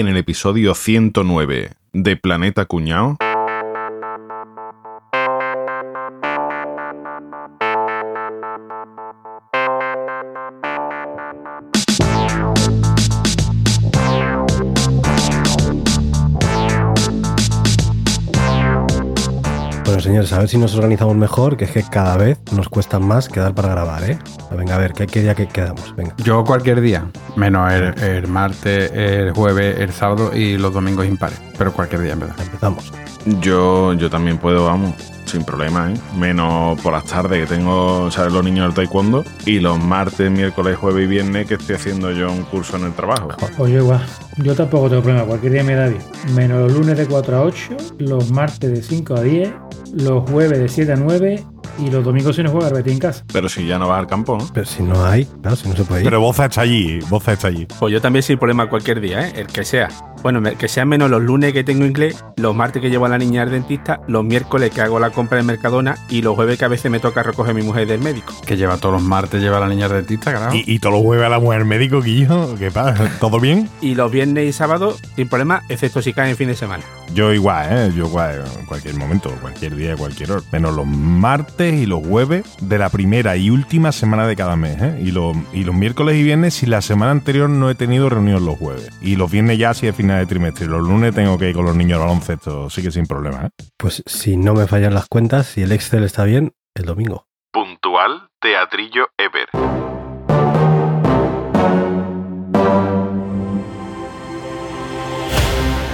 en el episodio 109 de Planeta Cuñao. A ver si nos organizamos mejor, que es que cada vez nos cuesta más quedar para grabar, ¿eh? Venga, a ver, ¿qué, qué día que quedamos? Venga. Yo cualquier día, menos el, el martes, el jueves, el sábado y los domingos impares. Pero cualquier día, en verdad. Empezamos. Yo, yo también puedo, vamos, sin problema, ¿eh? Menos por las tardes que tengo, ¿sabes? Los niños del taekwondo. Y los martes, miércoles, jueves y viernes que estoy haciendo yo un curso en el trabajo. Pues yo igual. Yo tampoco tengo problema, cualquier día me da bien. Menos los lunes de 4 a 8, los martes de 5 a 10, los jueves de 7 a 9 y los domingos si no juega Betis en casa. Pero si ya no vas al campo, ¿no? Pero si no hay, claro, si no se puede ir. Pero Boza está allí, Boza está allí. Pues yo también sin problema cualquier día, ¿eh? El que sea. Bueno, que sea menos los lunes que tengo inglés, los martes que llevo a la niña al dentista, los miércoles que hago la compra en Mercadona y los jueves que a veces me toca recoger a mi mujer del médico. Que lleva todos los martes, lleva a la niña al dentista, claro. Y, y todos los jueves a la mujer médico, Guillo. ¿Qué pasa? ¿Todo bien? Y los viernes y sábados sin problema, excepto si caen en fin de semana. Yo igual, ¿eh? Yo igual, en cualquier momento, cualquier día, cualquier hora. Menos los martes y los jueves de la primera y última semana de cada mes, ¿eh? Y, los- y los miércoles y viernes si la semana anterior no he tenido reunión los jueves. Y los viernes ya si es final de trimestre. Y los lunes tengo que ir con los niños al baloncesto, sí que sin problema, ¿eh? Pues si no me fallan las cuentas, si el Excel está bien, el domingo. Puntual Teatrillo Ever.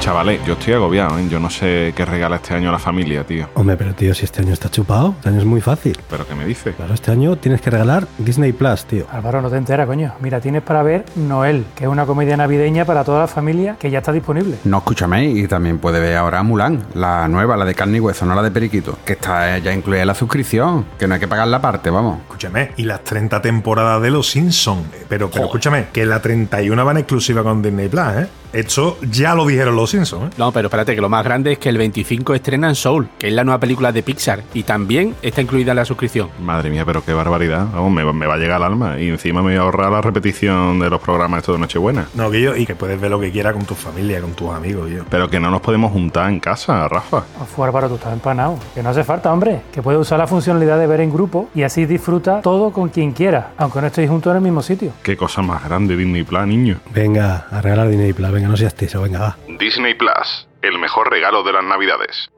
Chavales, yo estoy agobiado, ¿eh? Yo no sé qué regala este año a la familia, tío. Hombre, pero tío, si este año está chupado, este año es muy fácil. ¿Pero qué me dice? Claro, este año tienes que regalar Disney Plus, tío. Álvaro, no te enteras, coño. Mira, tienes para ver Noel, que es una comedia navideña para toda la familia que ya está disponible. No escúchame, y también puede ver ahora Mulan, la nueva, la de carne y hueso, no la de periquito, que está ya incluida en la suscripción, que no hay que pagar la parte, vamos. Escúchame, y las 30 temporadas de Los Simpsons. Pero, pero escúchame, que la 31 van exclusiva con Disney Plus, ¿eh? Esto ya lo dijeron Los Simpsons, ¿eh? No, pero espérate, que lo más grande es que el 25 estrenan Soul, que es la nueva película de Pixar, y también está incluida en la suscripción. Madre mía, pero qué barbaridad. Vamos, me, me va a llegar al alma. Y encima me voy a ahorrar la repetición de los programas de Nochebuena. No, Guillo, y que puedes ver lo que quieras con tu familia, con tus amigos, Guillo. Pero que no nos podemos juntar en casa, Rafa. Ofu, Álvaro, tú estás empanado. Que no hace falta, hombre. Que puedes usar la funcionalidad de ver en grupo y así disfruta todo con quien quiera, aunque no estéis juntos en el mismo sitio. Qué cosa más grande Disney Plus, niño. Venga, a regalar Disney Plus, venga, no seas tiso, venga, va. Disney Plus, el mejor regalo de las Navidades.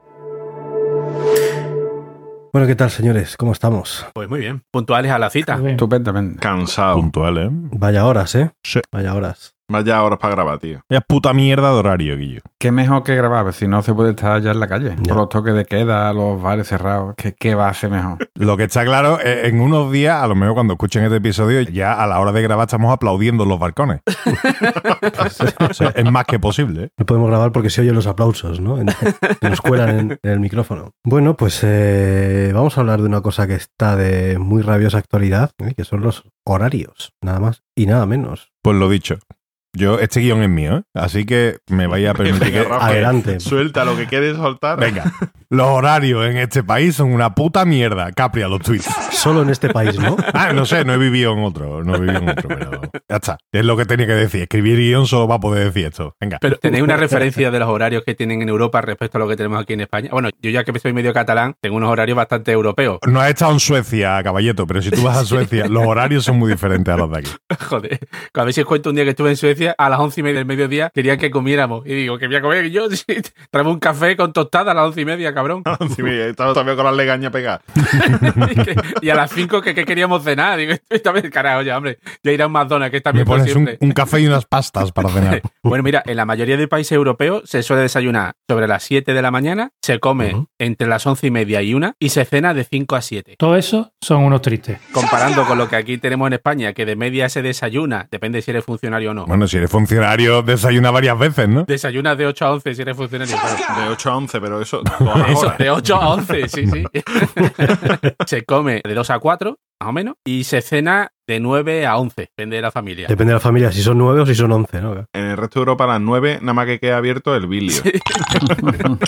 Bueno, ¿qué tal, señores? ¿Cómo estamos? Pues muy bien, puntuales a la cita. Estupendamente. Cansado. Puntual, ¿eh? Vaya horas, ¿eh? Sí. Vaya horas. Vaya horas para grabar, tío. Es puta mierda de horario, Guillo. Qué mejor que grabar, pues si no se puede estar ya en la calle. Por los toques de queda, los bares cerrados. ¿Qué, qué va a ser mejor? Lo que está claro, en unos días, a lo mejor cuando escuchen este episodio, ya a la hora de grabar estamos aplaudiendo en los balcones. O sea, es más que posible. ¿eh? No podemos grabar porque se oyen los aplausos, ¿no? En- que nos cuelan en, en el micrófono. Bueno, pues eh, vamos a hablar de una cosa que está de muy rabiosa actualidad, ¿eh? que son los horarios, nada más y nada menos. Pues lo dicho. Yo, este guion es mío, ¿eh? así que me vaya a permitir que... Adelante. Suelta lo que quieres soltar. Venga, los horarios en este país son una puta mierda. Capri a los tweets. Solo en este país, ¿no? Ah, no sé, no he vivido en otro, no he vivido en otro, pero ya está. Es lo que tenía que decir. Escribir guion solo va a poder decir esto. Venga. Pero tenéis una referencia de los horarios que tienen en Europa respecto a lo que tenemos aquí en España. Bueno, yo ya que soy medio catalán, tengo unos horarios bastante europeos. No has estado en Suecia, caballeto, pero si tú vas a Suecia, los horarios son muy diferentes a los de aquí. Joder, a ver si os cuento un día que estuve en Suecia, a las once y media del mediodía querían que comiéramos. Y digo, que voy a comer yo. Sí, Traeme un café con tostada a las once y media, cabrón. Sí, mira, estaba todavía con las legañas pegadas. y, a las cinco que, que queríamos cenar. Digo, esta vez, carajo, ya, hombre, ya irá a un McDonald's, que está bien por un, café y unas pastas para cenar. Bueno, mira, en la mayoría de países europeos se suele desayunar sobre las 7 de la mañana, se come entre las once y media y una y se cena de 5 a 7. Todo eso son unos tristes. Comparando con lo que aquí tenemos en España, que de media se desayuna, depende si eres funcionario o no. Bueno, si eres funcionario, desayuna varias veces, ¿no? Desayunas de 8 a 11 si eres funcionario. claro. De 8 a 11, pero eso. Eso, de 8 a 11, sí, sí. se come de 2 a 4, más o menos, y se cena de 9 a 11, depende de la familia. Depende de la familia, si son nueve o si son once, ¿no? En el resto de Europa, a las 9, nada más que queda abierto el vídeo.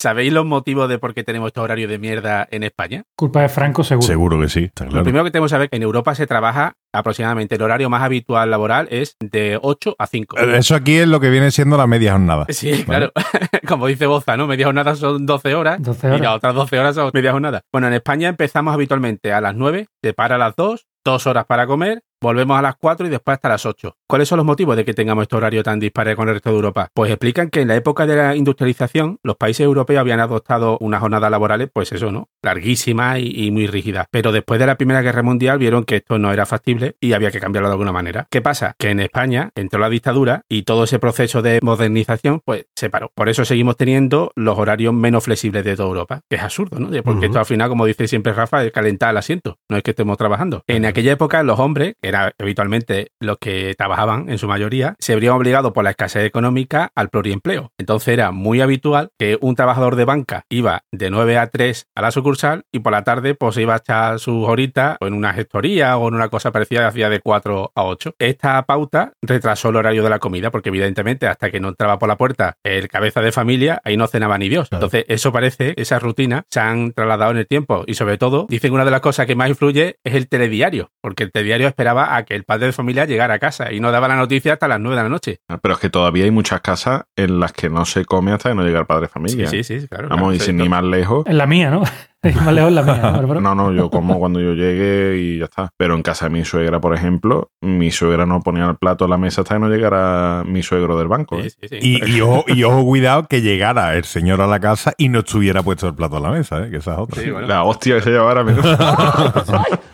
¿Sabéis los motivos de por qué tenemos este horario de mierda en España? Culpa de Franco, seguro. Seguro que sí, está Lo claro. primero que tenemos que saber es que en Europa se trabaja aproximadamente el horario más habitual laboral es de 8 a 5. Eh, Eso aquí es lo que viene siendo la media jornada. Sí, claro. Como dice Boza, ¿no? Media jornada son 12 horas 12 y horas. las otras 12 horas son media jornada. Bueno, en España empezamos habitualmente a las 9, se para a las 2, dos horas para comer, volvemos a las 4 y después hasta las 8. ¿Cuáles son los motivos de que tengamos este horario tan dispare con el resto de Europa? Pues explican que en la época de la industrialización los países europeos habían adoptado unas jornadas laborales, pues eso, ¿no? Larguísimas y, y muy rígidas. Pero después de la Primera Guerra Mundial vieron que esto no era factible y había que cambiarlo de alguna manera. ¿Qué pasa? Que en España entró la dictadura y todo ese proceso de modernización pues se paró. Por eso seguimos teniendo los horarios menos flexibles de toda Europa, que es absurdo, ¿no? Porque esto al final, como dice siempre Rafa, es calentar el asiento, no es que estemos trabajando. En aquella época los hombres, que habitualmente los que trabajaban en su mayoría, se habrían obligado por la escasez económica al pluriempleo. Entonces era muy habitual que un trabajador de banca iba de 9 a 3 a la sucursal y por la tarde pues iba a echar sus horitas o en una gestoría o en una cosa parecida hacía de 4 a 8. Esta pauta retrasó el horario de la comida porque evidentemente hasta que no entraba por la puerta el cabeza de familia ahí no cenaba ni Dios. Claro. Entonces eso parece, esa rutina se han trasladado en el tiempo y sobre todo dicen que una de las cosas que más influye es el telediario porque el telediario esperaba a que el padre de familia llegara a casa y no daba la noticia hasta las 9 de la noche. Pero es que todavía hay muchas casas en las que no se come hasta que no llega el padre de familia. Sí, sí, sí, claro. Vamos, claro, y sin ni más lejos. Es la mía, ¿no? Es más lejos la mía, ¿no? No, no, yo como cuando yo llegue y ya está. Pero en casa de mi suegra, por ejemplo, mi suegra no ponía el plato en la mesa hasta que no llegara mi suegro del banco. ¿eh? sí, sí. Y, y ojo, y ojo, cuidado que llegara el señor a la casa y no estuviera puesto el plato a la mesa, ¿eh? que esa es otra. Sí, bueno. La hostia que se llevara. menos.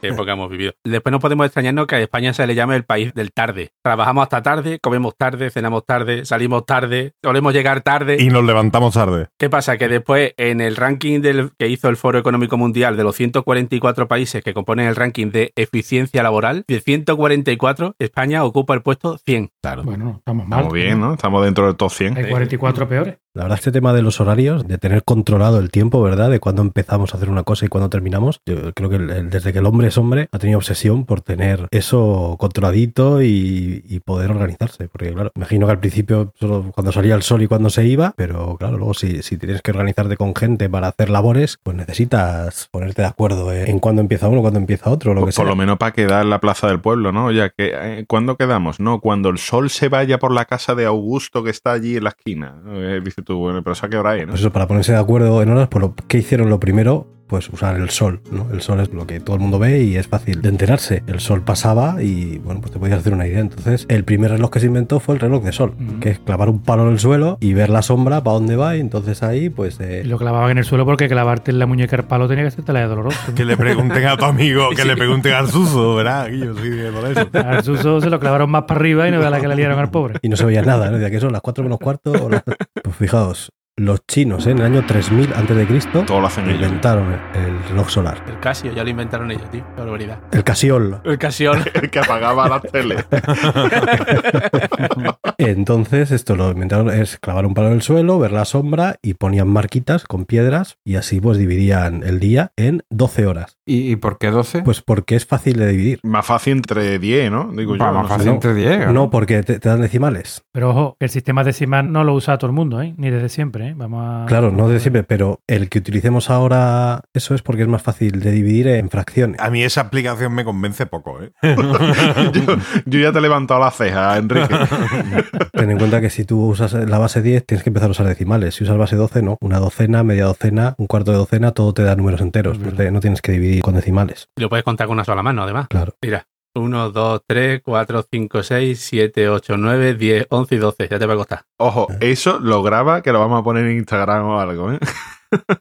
Qué época hemos vivido. Después no podemos extrañarnos que a España se le llame el país del tarde. Trabajamos hasta tarde, comemos tarde, cenamos tarde, salimos tarde, solemos llegar tarde. Y nos levantamos tarde. ¿Qué pasa? Que después en el ranking del, que hizo el Foro Económico Mundial de los 144 países que componen el ranking de eficiencia laboral, de 144, España ocupa el puesto 100. Claro. Bueno, no, estamos mal. Estamos bien, ¿no? Estamos dentro del top 100. Hay 44 peores. La verdad, este tema de los horarios, de tener controlado el tiempo, ¿verdad? De cuándo empezamos a hacer una cosa y cuándo terminamos. Yo creo que el- el- desde que el hombre es hombre ha tenido obsesión por tener eso controladito y, y poder organizarse. Porque, claro, imagino que al principio solo cuando salía el sol y cuando se iba, pero claro, luego si, si tienes que organizarte con gente para hacer labores, pues necesitas ponerte de acuerdo en, en cuándo empieza uno, cuándo empieza otro, lo que Por, sea. por lo menos para quedar en la plaza del pueblo, ¿no? Ya que, eh, ¿cuándo quedamos? No, cuando el sol se vaya por la casa de Augusto que está allí en la esquina. Eh, tú, bueno, pero ¿eso a qué hora es, no? Pues eso, para ponerse de acuerdo en horas, pues lo que hicieron lo primero, pues usar el sol, ¿no? El sol es lo que todo el mundo ve y es fácil de enterarse. El sol pasaba y, bueno, pues te podías hacer una idea. Entonces, el primer reloj que se inventó fue el reloj de sol, que es clavar un palo en el suelo y ver la sombra para dónde va y entonces ahí, pues... eh, Y lo clavaban en el suelo porque clavarte en la muñeca el palo tenía que ser tela de doloroso. Que le pregunten a tu amigo, que le pregunten al Suso, ¿verdad? Guillo, sí, por eso. Al Suso se lo clavaron más para arriba y no vea la que le liaron al pobre. y no se veía nada, ¿no? De que son las 4 menos cuarto. o las- Pues fijaos, los chinos ¿eh? en el año 3000 antes de Cristo Todo lo hacen ellos. inventaron el reloj solar. El Casio ya lo inventaron ellos, tío. Qué barbaridad. El Casiol. El Casio. El que apagaba la tele. Entonces, esto lo inventaron es clavar un palo en el suelo, ver la sombra y ponían marquitas con piedras y así pues dividían el día en 12 horas. ¿Y, y por qué 12? Pues porque es fácil de dividir. Más fácil entre 10, ¿no? Digo yo. No más sé. fácil entre 10. No, porque te, te dan decimales. Pero ojo, que el sistema decimal no lo usa todo el mundo, ¿eh? Ni desde siempre, ¿eh? Vamos a... Claro, no de siempre, pero el que utilicemos ahora, eso es porque es más fácil de dividir en fracciones. A mí esa aplicación me convence poco, ¿eh? yo, yo ya te he levantado la ceja, Enrique. Ten en cuenta que si tú usas la base 10, tienes que empezar a usar decimales. Si usas base 12, no. Una docena, media docena, un cuarto de docena, todo te da números enteros. Pues no tienes que dividir con decimales. Y lo puedes contar con una sola mano, además. Claro. Mira, 1, 2, 3, 4, 5, 6, 7, 8, 9, 10, 11 y 12. Ya te va a costar. Ojo, eso lo graba que lo vamos a poner en Instagram o algo, ¿eh?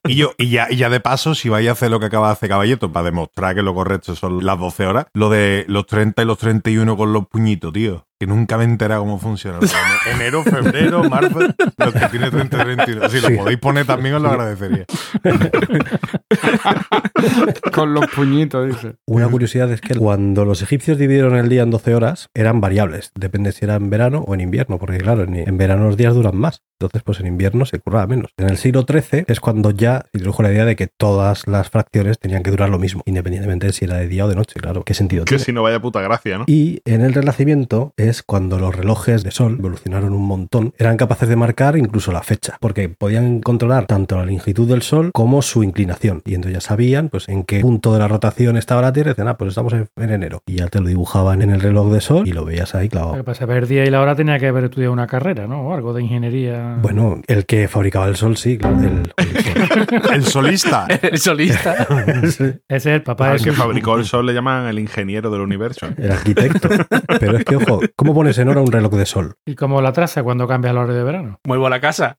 Y yo, y ya, y ya de paso, si vais a hacer lo que acaba de hacer Caballeto para demostrar que lo correcto son las 12 horas, lo de los 30 y los 31 con los puñitos, tío. Que nunca me he enterado cómo funciona. Enero, febrero, marzo, los que tiene 30 y 31. Si Sí. lo podéis poner también os lo agradecería. Con los puñitos, dice. Una curiosidad es que cuando los egipcios dividieron el día en 12 horas, eran variables. Depende si era en verano o en invierno, porque claro, en, verano los días duran más. Entonces, pues en invierno se curraba menos. En el siglo XIII es cuando ya se introdujo la idea de que todas las fracciones tenían que durar lo mismo, independientemente de si era de día o de noche, claro. ¿Qué sentido Que tiene? si no vaya puta gracia, ¿no? Y en el Renacimiento es cuando los relojes de sol evolucionaron un montón. Eran capaces de marcar incluso la fecha, porque podían controlar tanto la longitud del sol como su inclinación. Y entonces ya sabían pues en qué punto de la rotación estaba la Tierra. Y decían, ah, pues estamos en, en enero. Y ya te lo dibujaban en el reloj de sol y lo veías ahí clavado. Lo que pasa ver el día y la hora tenía que haber estudiado una carrera, ¿no? O algo de ingeniería. Bueno, el que fabricaba el sol, sí, claro. El, El solista. El solista. Ese es el papá de Al que fabricó el sol le llaman el ingeniero del universo. el arquitecto. Pero es que, ojo, ¿cómo pones en hora un reloj de sol? Y como la traza cuando cambia el horario de verano. Muevo la casa.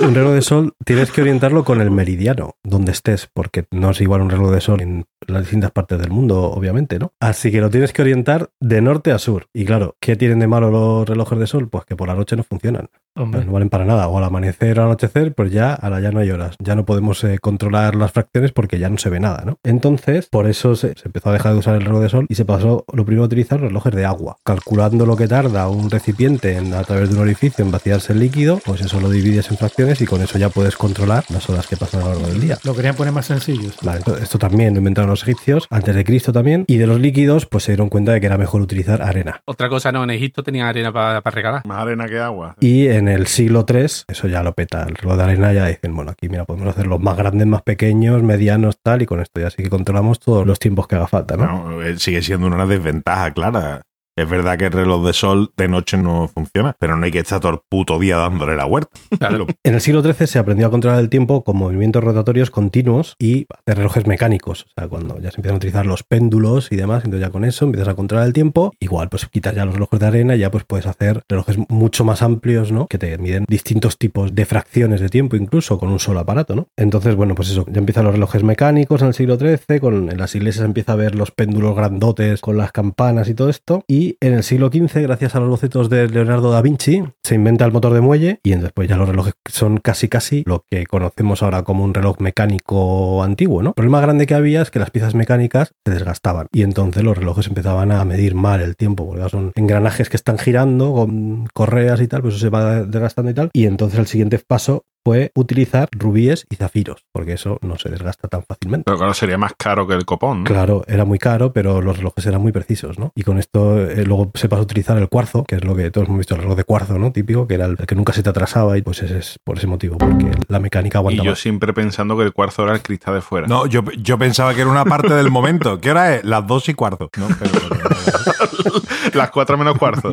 Un reloj de sol tienes que orientarlo con el meridiano, donde estés, porque no es igual un reloj de sol en las distintas partes del mundo, obviamente, ¿no? Así que lo tienes que orientar de norte a sur. Y claro, ¿qué tienen de malo los relojes de sol? Pues que por la noche no funcionan. Hombre, Pues no valen para nada. O al amanecer o al anochecer, pues ya, ahora ya no hay horas. Ya no podemos eh, controlar las fracciones porque ya no se ve nada, ¿no? Entonces, por eso se, se empezó a dejar de usar el reloj de sol y se pasó lo primero a utilizar relojes de agua. Calculando lo que tarda un recipiente en, a través de un orificio en vaciarse el líquido, pues eso lo divides en fracciones y con eso ya puedes controlar las horas que pasan a lo largo del día. lo querían poner más sencillos. Vale, esto, esto también lo inventaron los egipcios, antes de Cristo también, y de los líquidos, pues se dieron cuenta de que era mejor utilizar arena. Otra cosa, no, en Egipto tenían arena para regalar. Más arena que agua. Y en el siglo III, eso ya lo peta. El reloj de arena ya dicen, bueno, aquí mira, podemos hacer los más grandes, más pequeños, medianos, tal, y con esto ya sí que controlamos todos los tiempos que haga falta, ¿no? No, eh, sigue siendo una desventaja clara. Es verdad que el reloj de sol de noche no funciona, pero no hay que estar todo el puto día dándole la huerta. Claro. En el siglo XIII se aprendió a controlar el tiempo con movimientos rotatorios continuos y hacer relojes mecánicos. O sea, cuando ya se empiezan a utilizar los péndulos y demás, entonces ya con eso empiezas a controlar el tiempo. Igual, pues quitas ya los relojes de arena y ya pues puedes hacer relojes mucho más amplios, ¿no? Que te miden distintos tipos de fracciones de tiempo, incluso con un solo aparato, ¿no? Entonces, bueno, pues eso, ya empiezan los relojes mecánicos en el siglo XIII, con, en las iglesias empieza a ver los péndulos grandotes con las campanas y todo esto. Y en el siglo XV, gracias a los bocetos de Leonardo da Vinci, se inventa el motor de muelle y pues ya los relojes son casi casi lo que conocemos ahora como un reloj mecánico antiguo, ¿no? El problema grande que había es que las piezas mecánicas se desgastaban y entonces los relojes empezaban a medir mal el tiempo, porque son engranajes que están girando con correas y tal, pues eso se va desgastando y tal. Y entonces el siguiente paso fue utilizar rubíes y zafiros, porque eso no se desgasta tan fácilmente. Pero claro, sería más caro que el copón, ¿no? Claro, era muy caro, pero los relojes eran muy precisos, ¿no? Y con esto eh, luego se pasó a utilizar el cuarzo, que es lo que todos hemos visto, el reloj de cuarzo, ¿no? Típico, que era el, el que nunca se te atrasaba y pues ese es por ese motivo, porque la mecánica Y aguanta yo siempre pensando que el cuarzo era el cristal de fuera. No, yo, yo pensaba que era una parte del momento. ¿Qué hora es? Las dos y cuarto. No, pero- pero- Las cuatro menos cuarzo.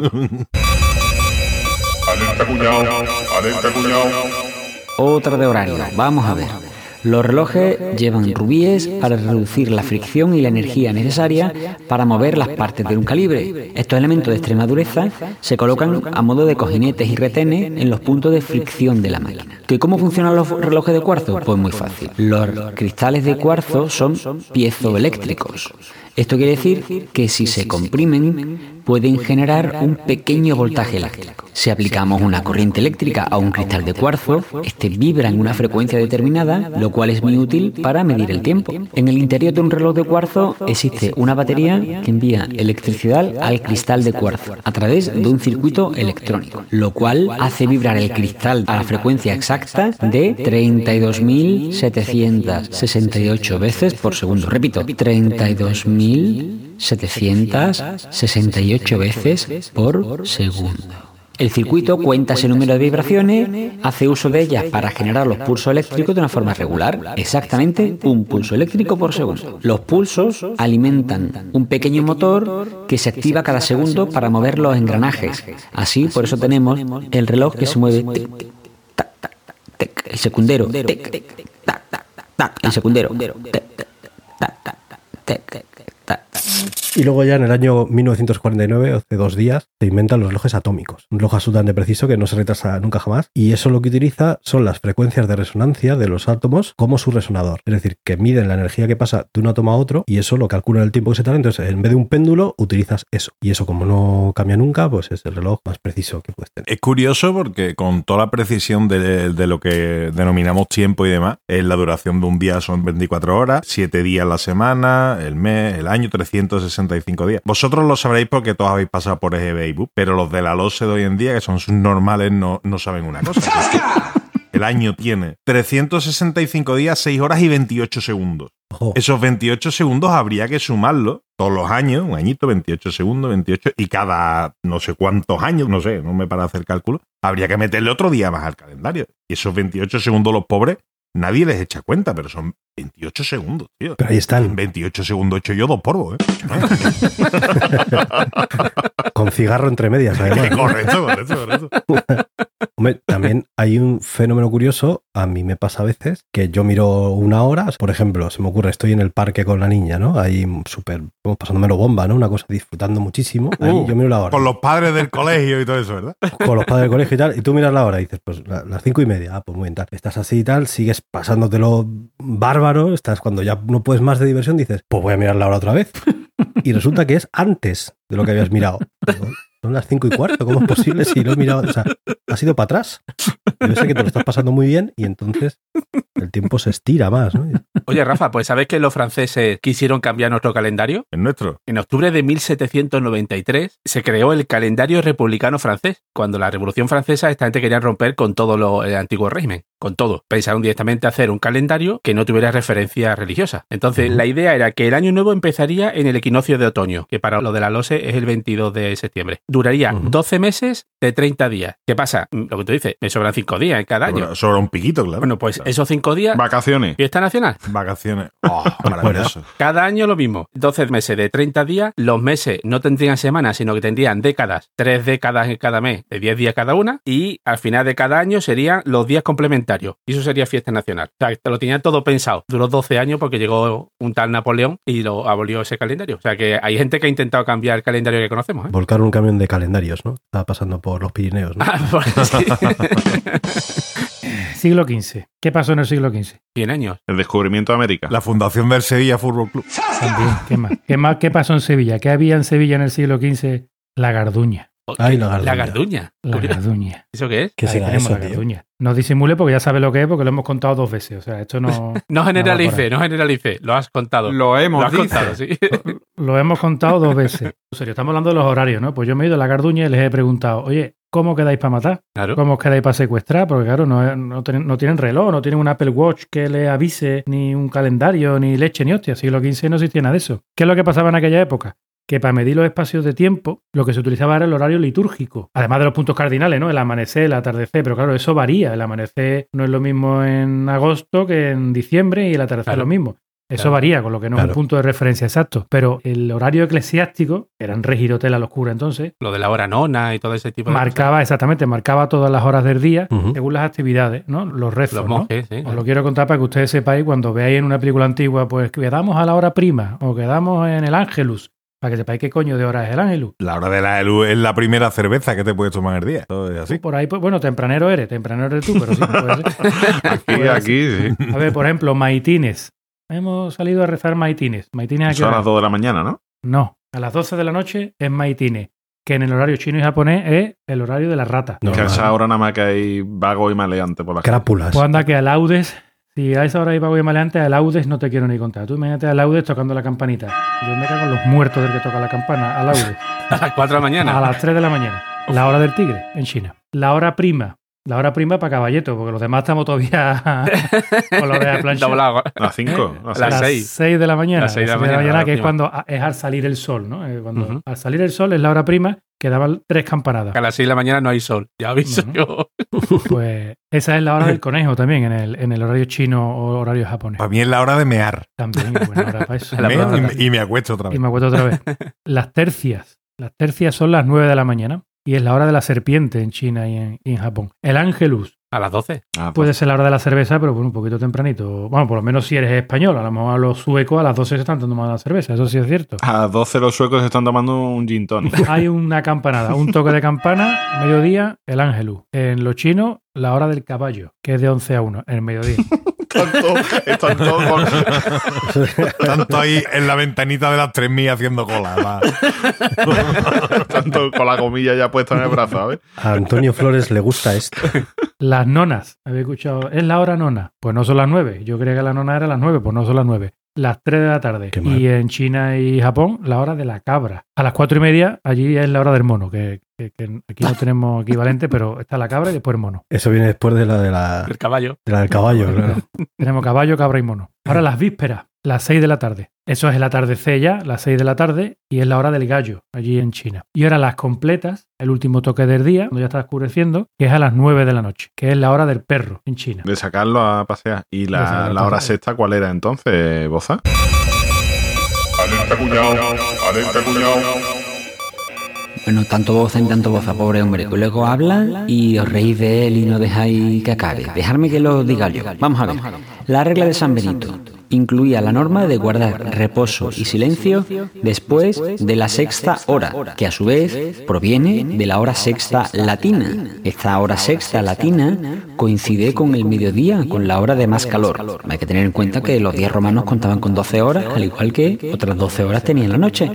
Alerta cuñado, alerta cuñado. Otra de horario. Vamos a ver. Los relojes llevan rubíes para reducir la fricción y la energía necesaria para mover las partes de un calibre. Estos elementos de extrema dureza se colocan a modo de cojinetes y retenes en los puntos de fricción de la máquina. ¿Que ¿Cómo funcionan los relojes de cuarzo? Pues muy fácil. Los cristales de cuarzo son piezoeléctricos. Esto quiere decir que si se comprimen pueden generar un pequeño voltaje eléctrico. Si aplicamos una corriente eléctrica a un cristal de cuarzo, este vibra en una frecuencia determinada, lo cual es muy útil para medir el tiempo. En el interior de un reloj de cuarzo existe una batería que envía electricidad al cristal de cuarzo a través de un circuito electrónico, lo cual hace vibrar el cristal a la frecuencia exacta de 32.768 veces por segundo. Repito, 32.768 veces por segundo. El circuito cuenta ese número de vibraciones, hace uso de ellas para generar los pulsos eléctricos de una forma regular, exactamente un pulso eléctrico por segundo. Los pulsos alimentan un pequeño motor que se activa cada segundo para mover los engranajes. Así, por eso tenemos el reloj que se mueve tic, tac, tac, el secundero, tic, tic, tac, tac, tac, el secundero, tic, tic, tac, tac, tic, tic, tac. Y luego ya en el año 1949, hace dos días, se inventan los relojes atómicos. Un reloj absolutamente preciso que no se retrasa nunca jamás. Y eso lo que utiliza son las frecuencias de resonancia de los átomos como su resonador. Es decir, que miden la energía que pasa de un átomo a otro y eso lo calcula el tiempo que se tarda. Entonces, en vez de un péndulo, utilizas eso. Y eso, como no cambia nunca, pues es el reloj más preciso que puedes tener. Es curioso porque con toda la precisión de, lo que denominamos tiempo y demás, eh, la duración de un día son 24 horas, 7 días la semana, el mes, el año, 360 365 días. Vosotros lo sabréis porque todos habéis pasado por EGB y BUP, pero los de la LOSE de hoy en día, que son sus normales, no, no saben una cosa. El año tiene 365 días, 6 horas y 28 segundos. Esos 28 segundos habría que sumarlo todos los años, un añito, 28 segundos, 28, y cada no sé cuántos años, no sé, no me para hacer cálculo, habría que meterle otro día más al calendario. Y esos 28 segundos los pobres, nadie les echa cuenta, pero son 28 segundos, tío. Pero ahí están, 28 segundos he hecho yo dos polvos, ¿eh? con cigarro entre medias, además. correcto, correcto, correcto. Hombre, también hay un fenómeno curioso, a mí me pasa a veces, que yo miro una hora, por ejemplo, se me ocurre, estoy en el parque con la niña, ¿no? Ahí súper, vamos pasándomelo bomba, ¿no? Una cosa disfrutando muchísimo. Ahí Uh, yo miro la hora. Con los padres del colegio y todo eso, ¿verdad? con los padres del colegio y tal, y tú miras la hora y dices, pues la- las cinco y media, ah, pues muy bien, tal. Estás así y tal, sigues pasándotelo bárbaro, estás cuando ya no puedes más de diversión, dices, pues voy a mirar la hora otra vez. Y resulta que es antes de lo que habías mirado. Son las cinco y cuarto, ¿cómo es posible si lo he mirado? O sea, has ido para atrás. Yo sé que te lo estás pasando muy bien y entonces el tiempo se estira más, ¿no? Oye, Rafa, pues ¿sabes que los franceses quisieron cambiar nuestro calendario? Es nuestro. En octubre de 1793 se creó el calendario republicano francés. Cuando la Revolución Francesa, esta gente quería romper con todo lo, el antiguo régimen, con todo. Pensaron directamente hacer un calendario que no tuviera referencia religiosa. Entonces, la idea era que el año nuevo empezaría en el equinoccio de otoño, que para lo de la LOSE es el 22 de septiembre. Duraría Ujú. 12 meses de 30 días. ¿Qué pasa? Mm, Lo que tú dices, me sobran 5 días en cada año. Sobre un piquito, claro. Bueno, pues esos 5 días, Vacaciones. fiesta nacional. Vacaciones. Oh, maravilloso. Cada año lo mismo. 12 meses de 30 días. Los meses no tendrían semanas, sino que tendrían décadas. Tres décadas en cada mes, de 10 días cada una. Y al final de cada año serían los días complementarios. Y eso sería fiesta nacional. O sea, te lo tenía todo pensado. Duró 12 años porque llegó un tal Napoleón y lo abolió ese calendario. O sea que hay gente que ha intentado cambiar el calendario que conocemos. ¿eh? Volcar un camión de calendarios, ¿no? Estaba pasando por los Pirineos, ¿no? Ah, pues sí. Siglo XV. ¿Qué pasó en el siglo XV? 100 años. El descubrimiento de América. La fundación del Sevilla Fútbol Club. También. ¿Qué más? ¿Qué más? ¿Qué pasó en Sevilla? ¿Qué había en Sevilla en el siglo XV? La garduña. Ay, la garduña. La garduña. La garduña. ¿Eso qué es? ¿Qué Ahí será eso, la tío? garduña. No disimule porque ya sabe lo que es porque lo hemos contado dos veces. O sea, esto no... No generalice, ahí. no generalice. Lo has contado. Lo hemos Lo has contado, sí. Lo hemos contado dos veces. En serio, estamos hablando de los horarios, ¿no? Pues yo me he ido a la garduña y les he preguntado, oye, ¿cómo quedáis para matar? Claro. ¿Cómo os quedáis para secuestrar? Porque claro, no, no tienen, no tienen reloj, no tienen un Apple Watch que le avise, ni un calendario, ni leche, ni hostia. Siglo XV no existía nada de eso. ¿Qué es lo que pasaba en aquella época? Que para medir los espacios de tiempo, lo que se utilizaba era el horario litúrgico. Además de los puntos cardinales, ¿no? El amanecer, el atardecer. Pero claro, eso varía. El amanecer no es lo mismo en agosto que en diciembre y el atardecer Claro. lo mismo. Eso Claro. varía, con lo que no es un punto de referencia exacto. Pero el horario eclesiástico, que eran regirotela oscura entonces, Lo de la hora nona y todo ese tipo de marcaba exactamente, marcaba todas las horas del día según las actividades, ¿no? Los rezos, Los ¿no? monjes, sí. Os lo quiero contar para que ustedes sepáis cuando veáis en una película antigua, pues quedamos a la hora prima o quedamos en el Ángelus, para que sepáis qué coño de hora es el Ángelus. La hora de la luz es la primera cerveza que te puedes tomar el día. Todo es así. Por ahí, pues, bueno, tempranero eres, tempranero eres tú, pero sí, puede ser. Aquí, Puede ser. aquí, sí. A ver, por ejemplo, maitines. Hemos salido a rezar maitines. Maitines a qué Son hora? las 2 de la mañana, ¿no? No, a las 12 de la noche es maitines, que en el horario chino y japonés es el horario de la rata. No, que a esa hora nada más que hay vago y maleante por la. Crápulas. Pues anda que a laudes, si a esa hora iba voy maleante, a laudes no te quiero ni contar. Tú imagínate a laudes tocando la campanita. Yo me cago en los muertos del que toca la campana, a laudes. A las 4 de la mañana. A las 3 de la mañana. La hora del tigre en China. La hora prima. La hora prima para caballeto, porque los demás estamos todavía con lo de la plancha. Doblado. Las 5. A las las seis. 6 de la mañana. Las seis de la Las mañana, la hora que es prima. cuando a- es al salir el sol, ¿no? Eh, Cuando Ujú. al salir el sol es la hora prima que daban tres campanadas. A las 6 de la mañana no hay sol. Ya aviso Ujú. yo. Pues esa es la hora del conejo también en el, en el horario chino o horario japonés. Para mí es la hora de mear. También es buena hora para eso. La verdad. y, me- y me acuesto otra Y vez. me acuerdo otra vez. Las tercias. Las tercias son las 9 de la mañana y es la hora de la serpiente en China y en, y en Japón. El ángelus A las 12. Ah, puede ser la hora de la cerveza, pero bueno, un poquito tempranito. Bueno, por lo menos si eres español. A lo mejor a los suecos a las 12 se están tomando la cerveza. Eso sí es cierto. A las 12 los suecos están tomando un gin tonic. Hay una campanada, un toque de campana, mediodía, el ángelus. En los chinos, la hora del caballo, que es de 11 a 1, en el mediodía. Están todos con- Tanto ahí en la ventanita de las 3000 haciendo cola. todos con la comilla ya puesta en el brazo, ¿sabes? A Antonio Flores le gusta esto. Las nonas, ¿habéis escuchado? ¿Es la hora nona? Pues no son las 9. Yo creía que la nona era las 9, pues no son las 9. las 3 de la tarde. Y en China y Japón, la hora de la cabra. A las 4 y media, allí es la hora del mono, que, que- que aquí no tenemos equivalente, pero está la cabra y después el mono. Eso viene después de la de la, El caballo. de la del caballo, claro. Tenemos caballo, cabra y mono. Ahora las vísperas, las 6 de la tarde. Eso es el atardecer ya, las 6 de la tarde, y es la hora del gallo, allí en China. Y ahora las completas, el último toque del día, cuando ya está oscureciendo, que es a las 9 de la noche, que es la hora del perro en China. De sacarlo a pasear. ¿Y la, sacarlo a la hora sexta cuál era entonces, Boza? Alerta cuñado, alerta cuñado. Bueno, tanto boza ni tanto boza, pobre hombre. que Luego habla y os reís de él y no dejáis que acabe. Dejadme que lo diga yo. Vamos a ver. La regla de San Benito incluía la norma de guardar reposo y silencio después de la sexta hora, que a su vez proviene de la hora sexta latina. Esta hora sexta latina coincide con el mediodía, con la hora de más calor. Hay que tener en cuenta que los días romanos contaban con 12 horas, al igual que otras 12 horas tenían la noche.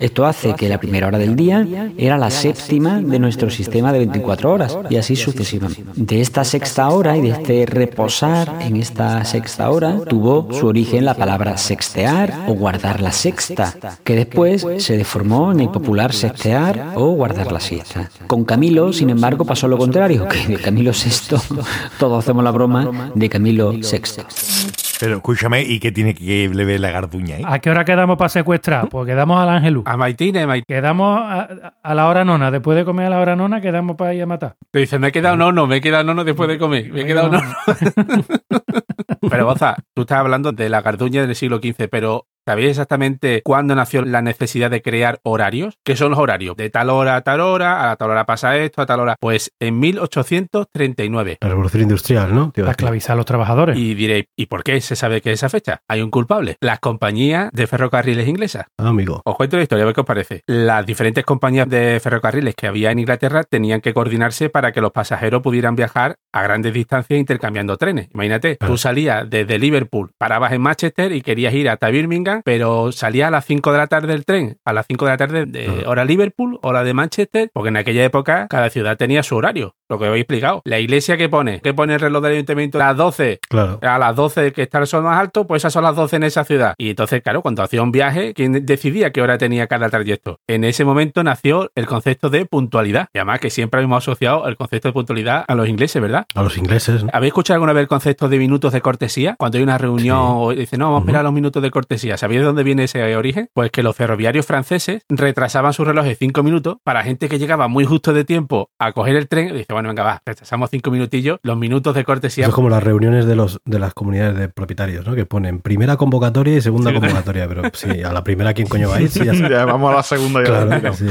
Esto hace que la primera hora del día era la séptima de nuestro sistema de 24 horas y así sucesivamente. De esta sexta hora y de este reposar en esta sexta hora tuvo su origen la palabra sextear o guardar la sexta, que después se deformó en el popular sextear o guardar la siesta. Con Camilo, sin embargo, pasó lo contrario, que de Camilo VI todos hacemos la broma de Camilo VI. Pero escúchame, ¿y qué tiene que ver la garduña ahí? ¿A qué hora quedamos para secuestrar? Pues quedamos al Angelú. A Maitine, Maitine. Quedamos a, a la hora nona. Después de comer a la hora nona, quedamos para ir a matar. Te dice, me he quedado nono, me he quedado nono después de comer. Me he quedado nono. Pero, Boza, tú estás hablando de la garduña del siglo XV, pero ¿sabéis exactamente cuándo nació la necesidad de crear horarios? ¿Qué son los horarios? De tal hora a tal hora, a tal hora pasa esto, a tal hora. Pues en 1839. La revolución industrial, ¿no? Para esclavizar a los trabajadores. Y diréis, ¿y por qué se sabe que esa fecha? Hay un culpable. Las compañías de ferrocarriles inglesas. Ah, amigo. Os cuento la historia, a ver qué os parece. Las diferentes compañías de ferrocarriles que había en Inglaterra tenían que coordinarse para que los pasajeros pudieran viajar a grandes distancias intercambiando trenes. Imagínate, tú salías desde Liverpool, parabas en Manchester y querías ir hasta Birmingham, pero salía a las 5 de la tarde del tren, a las 5 de la tarde de hora Liverpool, hora de Manchester, porque en aquella época cada ciudad tenía su horario, lo que os he explicado. La iglesia que pone, que pone el reloj del ayuntamiento a las 12, Claro. a las 12 que está el sol más alto, pues esas son las 12 en esa ciudad. Y entonces, claro, cuando hacía un viaje, ¿quién decidía qué hora tenía cada trayecto? En ese momento nació el concepto de puntualidad. Y además que siempre hemos asociado el concepto de puntualidad a los ingleses, ¿verdad? A los ingleses, ¿no? ¿Habéis escuchado alguna vez el concepto de minutos de cortesía? Cuando hay una reunión Sí. o dice, no, vamos a esperar los minutos de cortesía. ¿Sabéis de dónde viene ese origen? Pues que los ferroviarios franceses retrasaban sus relojes cinco minutos para gente que llegaba muy justo de tiempo a coger el tren. Dice, bueno, venga, va, retrasamos cinco minutillos, los minutos de cortesía. Eso es como las reuniones de los de las comunidades de propietarios, ¿no? Que ponen primera convocatoria y segunda Sí. convocatoria. Pero sí, a la primera, ¿quién coño va a ir? Sí, ya. Ya vamos a la segunda y a la Claro, tiramos. sí.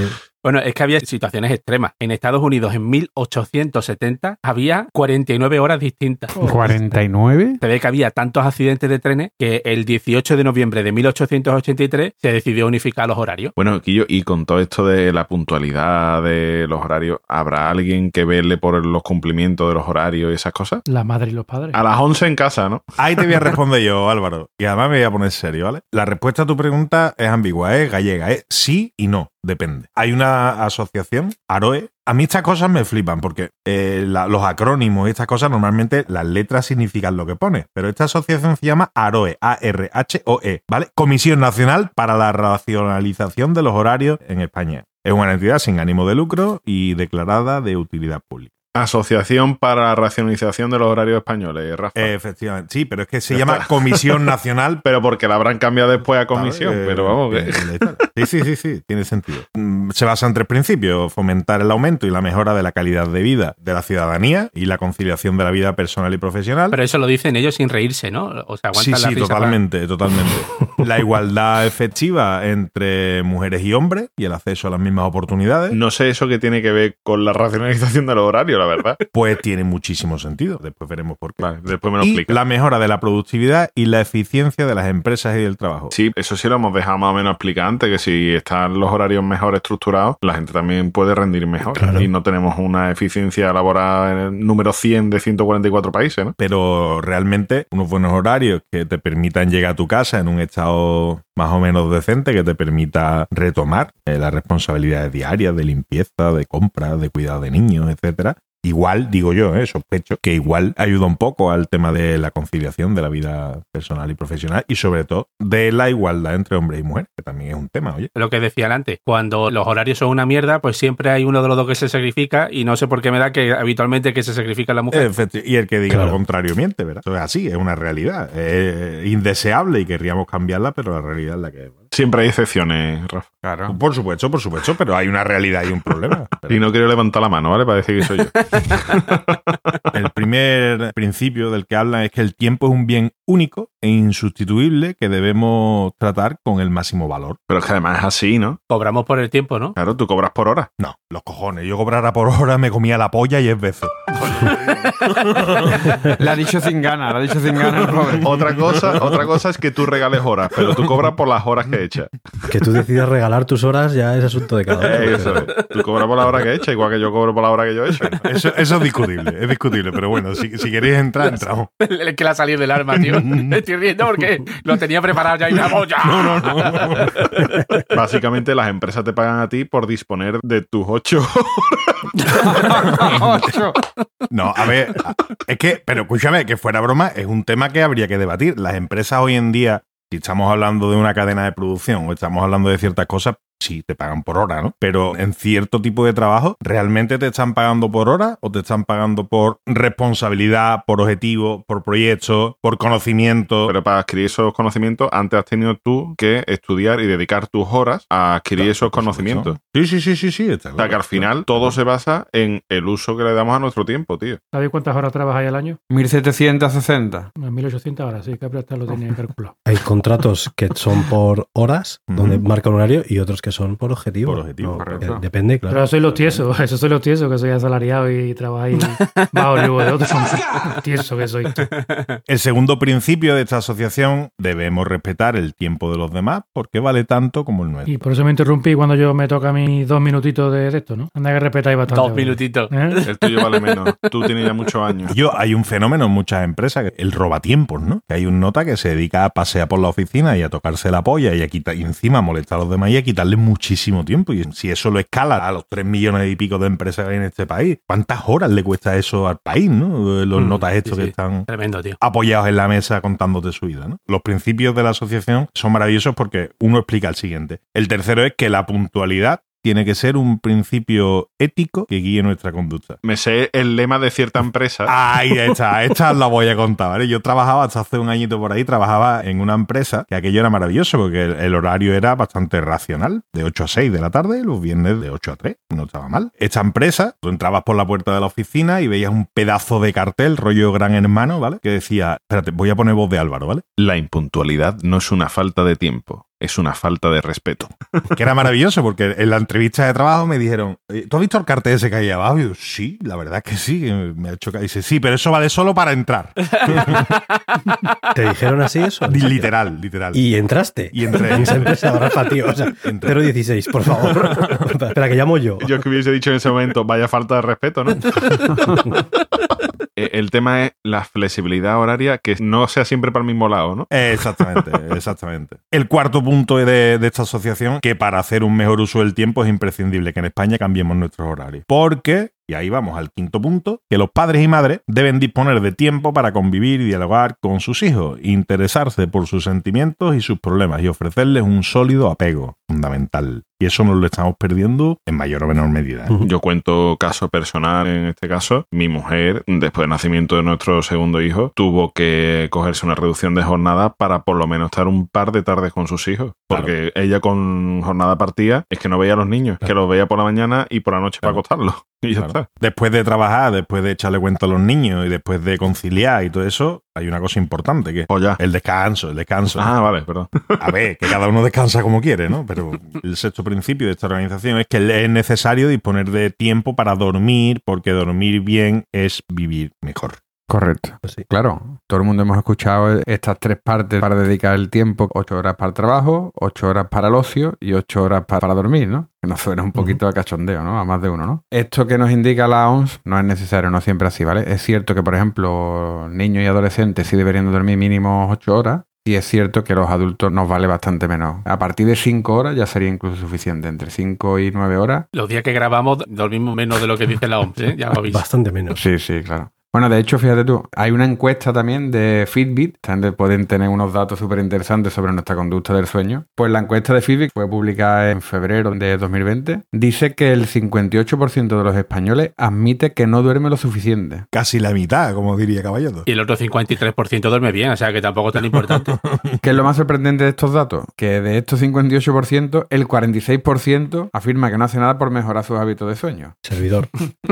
Bueno, es que había situaciones extremas. En Estados Unidos, en 1870, había 49 horas distintas. 49. Se ve que había tantos accidentes de trenes que el 18 de noviembre de 1883 se decidió unificar los horarios. Bueno, Quillo, y con todo esto de la puntualidad de los horarios, ¿habrá alguien que verle por los cumplimientos de los horarios y esas cosas? La madre y los padres. A las 11 en casa, ¿no? Ahí te voy a responder yo, Álvaro. Y además me voy a poner serio, ¿vale? La respuesta a tu pregunta es ambigua, es gallega, es sí y no, depende. Hay una asociación, AROE. A mí estas cosas me flipan porque eh, los acrónimos y estas cosas normalmente las letras significan lo que pone. Pero esta asociación se llama AROE, A-R-H-O-E, ¿vale? Comisión Nacional para la Racionalización de los Horarios en España. Es una entidad sin ánimo de lucro y declarada de utilidad pública. Asociación para la Racionalización de los Horarios Españoles, Rafa. Efectivamente, sí, pero es que se llama está. Comisión Nacional pero porque la habrán cambiado después a comisión. ¿sabes? pero vamos, Eh, que... Sí, sí, sí, sí, tiene sentido. Mm, Se basa en tres principios: fomentar el aumento y la mejora de la calidad de vida de la ciudadanía y la conciliación de la vida personal y profesional. Pero eso lo dicen ellos sin reírse, ¿no? O sea, Sí, aguantan la sí, risa para- totalmente, totalmente. La igualdad efectiva entre mujeres y hombres y el acceso a las mismas oportunidades. No sé eso que tiene que ver con la racionalización de los horarios, la verdad. Pues tiene muchísimo sentido. Después veremos por qué. Vale, después me lo Y explica. la mejora de la productividad y la eficiencia de las empresas y del trabajo. Sí, eso sí lo hemos dejado más o menos explicado antes, que si están los horarios mejor estructurados, la gente también puede rendir mejor. Claro. Y no tenemos una eficiencia laboral en el número 100 de 144 países, ¿no? pero realmente unos buenos horarios que te permitan llegar a tu casa en un estado más o menos decente, que te permita retomar eh, las responsabilidades diarias de limpieza, de compra, de cuidado de niños, etcétera, igual, digo yo, ¿eh? sospecho, que igual ayuda un poco al tema de la conciliación de la vida personal y profesional y sobre todo de la igualdad entre hombre y mujer, que también es un tema, oye. Lo que decían antes, cuando los horarios son una mierda, pues siempre hay uno de los dos que se sacrifica y no sé por qué me da que habitualmente que se sacrifica la mujer. Efecti- Y el que diga lo contrario miente, ¿verdad? Eso es así, es una realidad. Es indeseable y querríamos cambiarla, pero la realidad es la que es. Siempre hay excepciones, Rafa. Claro. Por supuesto, por supuesto, pero hay una realidad y un problema. Y no quiero levantar la mano, ¿vale? Para decir que soy yo. El primer principio del que hablan es que el tiempo es un bien único e insustituible que debemos tratar con el máximo valor. Pero es que además es así, ¿no? Cobramos por el tiempo, ¿no? Claro, tú cobras por hora. No, los cojones. Yo cobrara por hora, me comía la polla y es veces. Le ha dicho sin ganas, le ha dicho sin ganas. Otra cosa, otra cosa es que tú regales horas, pero tú cobras por las horas que echas. Que tú decidas regalar tus horas ya es asunto de cada uno. Eh, eso es. Tú cobras por la hora que echas, igual que yo cobro por la hora que yo echo. Eso, eso es discutible, es discutible, pero bueno, si, si queréis entrar, entramos. El que le ha salido del arma, tío. Me estoy riendo porque lo tenía preparado ya y me voy ya. No, no, no. Básicamente las empresas te pagan a ti por disponer de tus ocho Ocho. No, a ver, es que, pero escúchame, que fuera broma, es un tema que habría que debatir. Las empresas hoy en día, si estamos hablando de una cadena de producción o estamos hablando de ciertas cosas, sí, te pagan por hora, ¿no? Pero en cierto tipo de trabajo, ¿realmente te están pagando por hora o te están pagando por responsabilidad, por objetivo, por proyecto, por conocimiento? Pero para adquirir esos conocimientos, antes has tenido tú que estudiar y dedicar tus horas a adquirir esos conocimientos. Sí, sí, sí, sí, sí. está O sea, claro. que al final todo se basa en el uso que le damos a nuestro tiempo, tío. ¿Sabéis cuántas horas trabajáis al año? 1760. Unas 1800 horas, sí, que hasta lo tenía calculado. Hay contratos que son por horas, donde Ujú. marcan horario, y otros que son por objetivo. Por objetivo, No, correcto. eh, Depende, claro. Pero soy los tiesos, eso soy los tiesos, que soy asalariado y trabajáis bajo el de otros. Tieso que soy. El segundo principio de esta asociación, debemos respetar el tiempo de los demás porque vale tanto como el nuestro. Y por eso me interrumpí cuando yo me toca mis dos minutitos de, esto, ¿no? Anda que respetáis bastante. Dos minutitos. ¿Eh? El tuyo vale menos. Tú tienes ya muchos años. Yo, hay un fenómeno en muchas empresas, el robatiempos, ¿no? Que hay un nota que se dedica a pasear por la oficina y a tocarse la polla y, a quitar, y encima a molestar a los demás y a quitarle muchísimo tiempo. Y si eso lo escala a los 3 millones y pico de empresas que hay en este país, ¿cuántas horas le cuesta eso al país, no? Los Mm, notas sí, estos que están Tremendo, apoyados en la mesa contándote su vida. ¿no? Los principios de la asociación son maravillosos porque uno explica el siguiente. El tercero es que la puntualidad tiene que ser un principio ético que guíe nuestra conducta. Me sé el lema de cierta empresa. Ahí está, esta la voy a contar, ¿vale? Yo trabajaba hasta hace un añito por ahí, trabajaba en una empresa que aquello era maravilloso porque el, el horario era bastante racional, de 8 a 6 de la tarde, los viernes de 8 a 3, no estaba mal. Esta empresa, tú entrabas por la puerta de la oficina y veías un pedazo de cartel, rollo gran hermano, ¿vale? Que decía, espérate, voy a poner voz de Álvaro, ¿vale? La impuntualidad no es una falta de tiempo, es una falta de respeto. Que era maravilloso porque en la entrevista de trabajo me dijeron, "Eh, ¿tú has visto el cartel ese que hay abajo? Y yo, sí, la verdad es que sí, me ha hecho ca-". Dice, sí, pero eso vale solo para entrar. ¿Te dijeron así eso? literal, literal. Y entraste. Y entré. En esa empresa, Rafa, tío. O sea, Entré. 016, por favor. Espera, que llamo yo. Yo que hubiese dicho en ese momento, vaya falta de respeto, ¿no? El tema es la flexibilidad horaria, que no sea siempre para el mismo lado, ¿no? Exactamente, exactamente. El cuarto punto de, de esta asociación, que para hacer un mejor uso del tiempo es imprescindible que en España cambiemos nuestros horarios. Porque, y ahí vamos al quinto punto, que los padres y madres deben disponer de tiempo para convivir y dialogar con sus hijos, interesarse por sus sentimientos y sus problemas y ofrecerles un sólido apego, fundamental. Y eso nos lo estamos perdiendo en mayor o menor medida. ¿eh? Yo cuento caso personal en este caso. Mi mujer, después del nacimiento de nuestro segundo hijo, tuvo que cogerse una reducción de jornada para por lo menos estar un par de tardes con sus hijos. Porque ella con jornada partida es que no veía a los niños, que los veía por la mañana y por la noche para acostarlos. Y ya Claro. está. Después de trabajar, después de echarle cuenta a los niños y después de conciliar y todo eso, hay una cosa importante que O ya. el descanso, el descanso. Ah, vale, perdón. A ver, que cada uno descansa como quiere, ¿no? Pero el sexto principio de esta organización es que es necesario disponer de tiempo para dormir, porque dormir bien es vivir mejor. Correcto. Pues sí. Claro, todo el mundo hemos escuchado estas tres partes para dedicar el tiempo, ocho horas para el trabajo, ocho horas para el ocio y ocho horas pa- para, dormir, ¿no? Que nos suena un poquito a cachondeo, ¿no? A más de uno, ¿no? Esto que nos indica la OMS no es necesario, no siempre así, ¿vale? Es cierto que, por ejemplo, niños y adolescentes sí deberían de dormir mínimo ocho horas, Y es cierto que a los adultos nos vale bastante menos. A partir de 5 horas ya sería incluso suficiente. Entre 5 y 9 horas. Los días que grabamos dormimos menos de lo que dice la OMS, ¿eh? Ya lo habéis. Bastante menos. Sí, sí, claro. Bueno, de hecho, fíjate tú, hay una encuesta también de Fitbit, donde pueden tener unos datos súper interesantes sobre nuestra conducta del sueño. Pues la encuesta de Fitbit fue publicada en febrero de 2020. Dice que el 58% de los españoles admite que no duerme lo suficiente. Casi la mitad, como diría Caballero. Y el otro 53% duerme bien, o sea que tampoco es tan importante. ¿Qué es lo más sorprendente de estos datos? Que de estos 58%, el 46% afirma que no hace nada por mejorar sus hábitos de sueño. Servidor.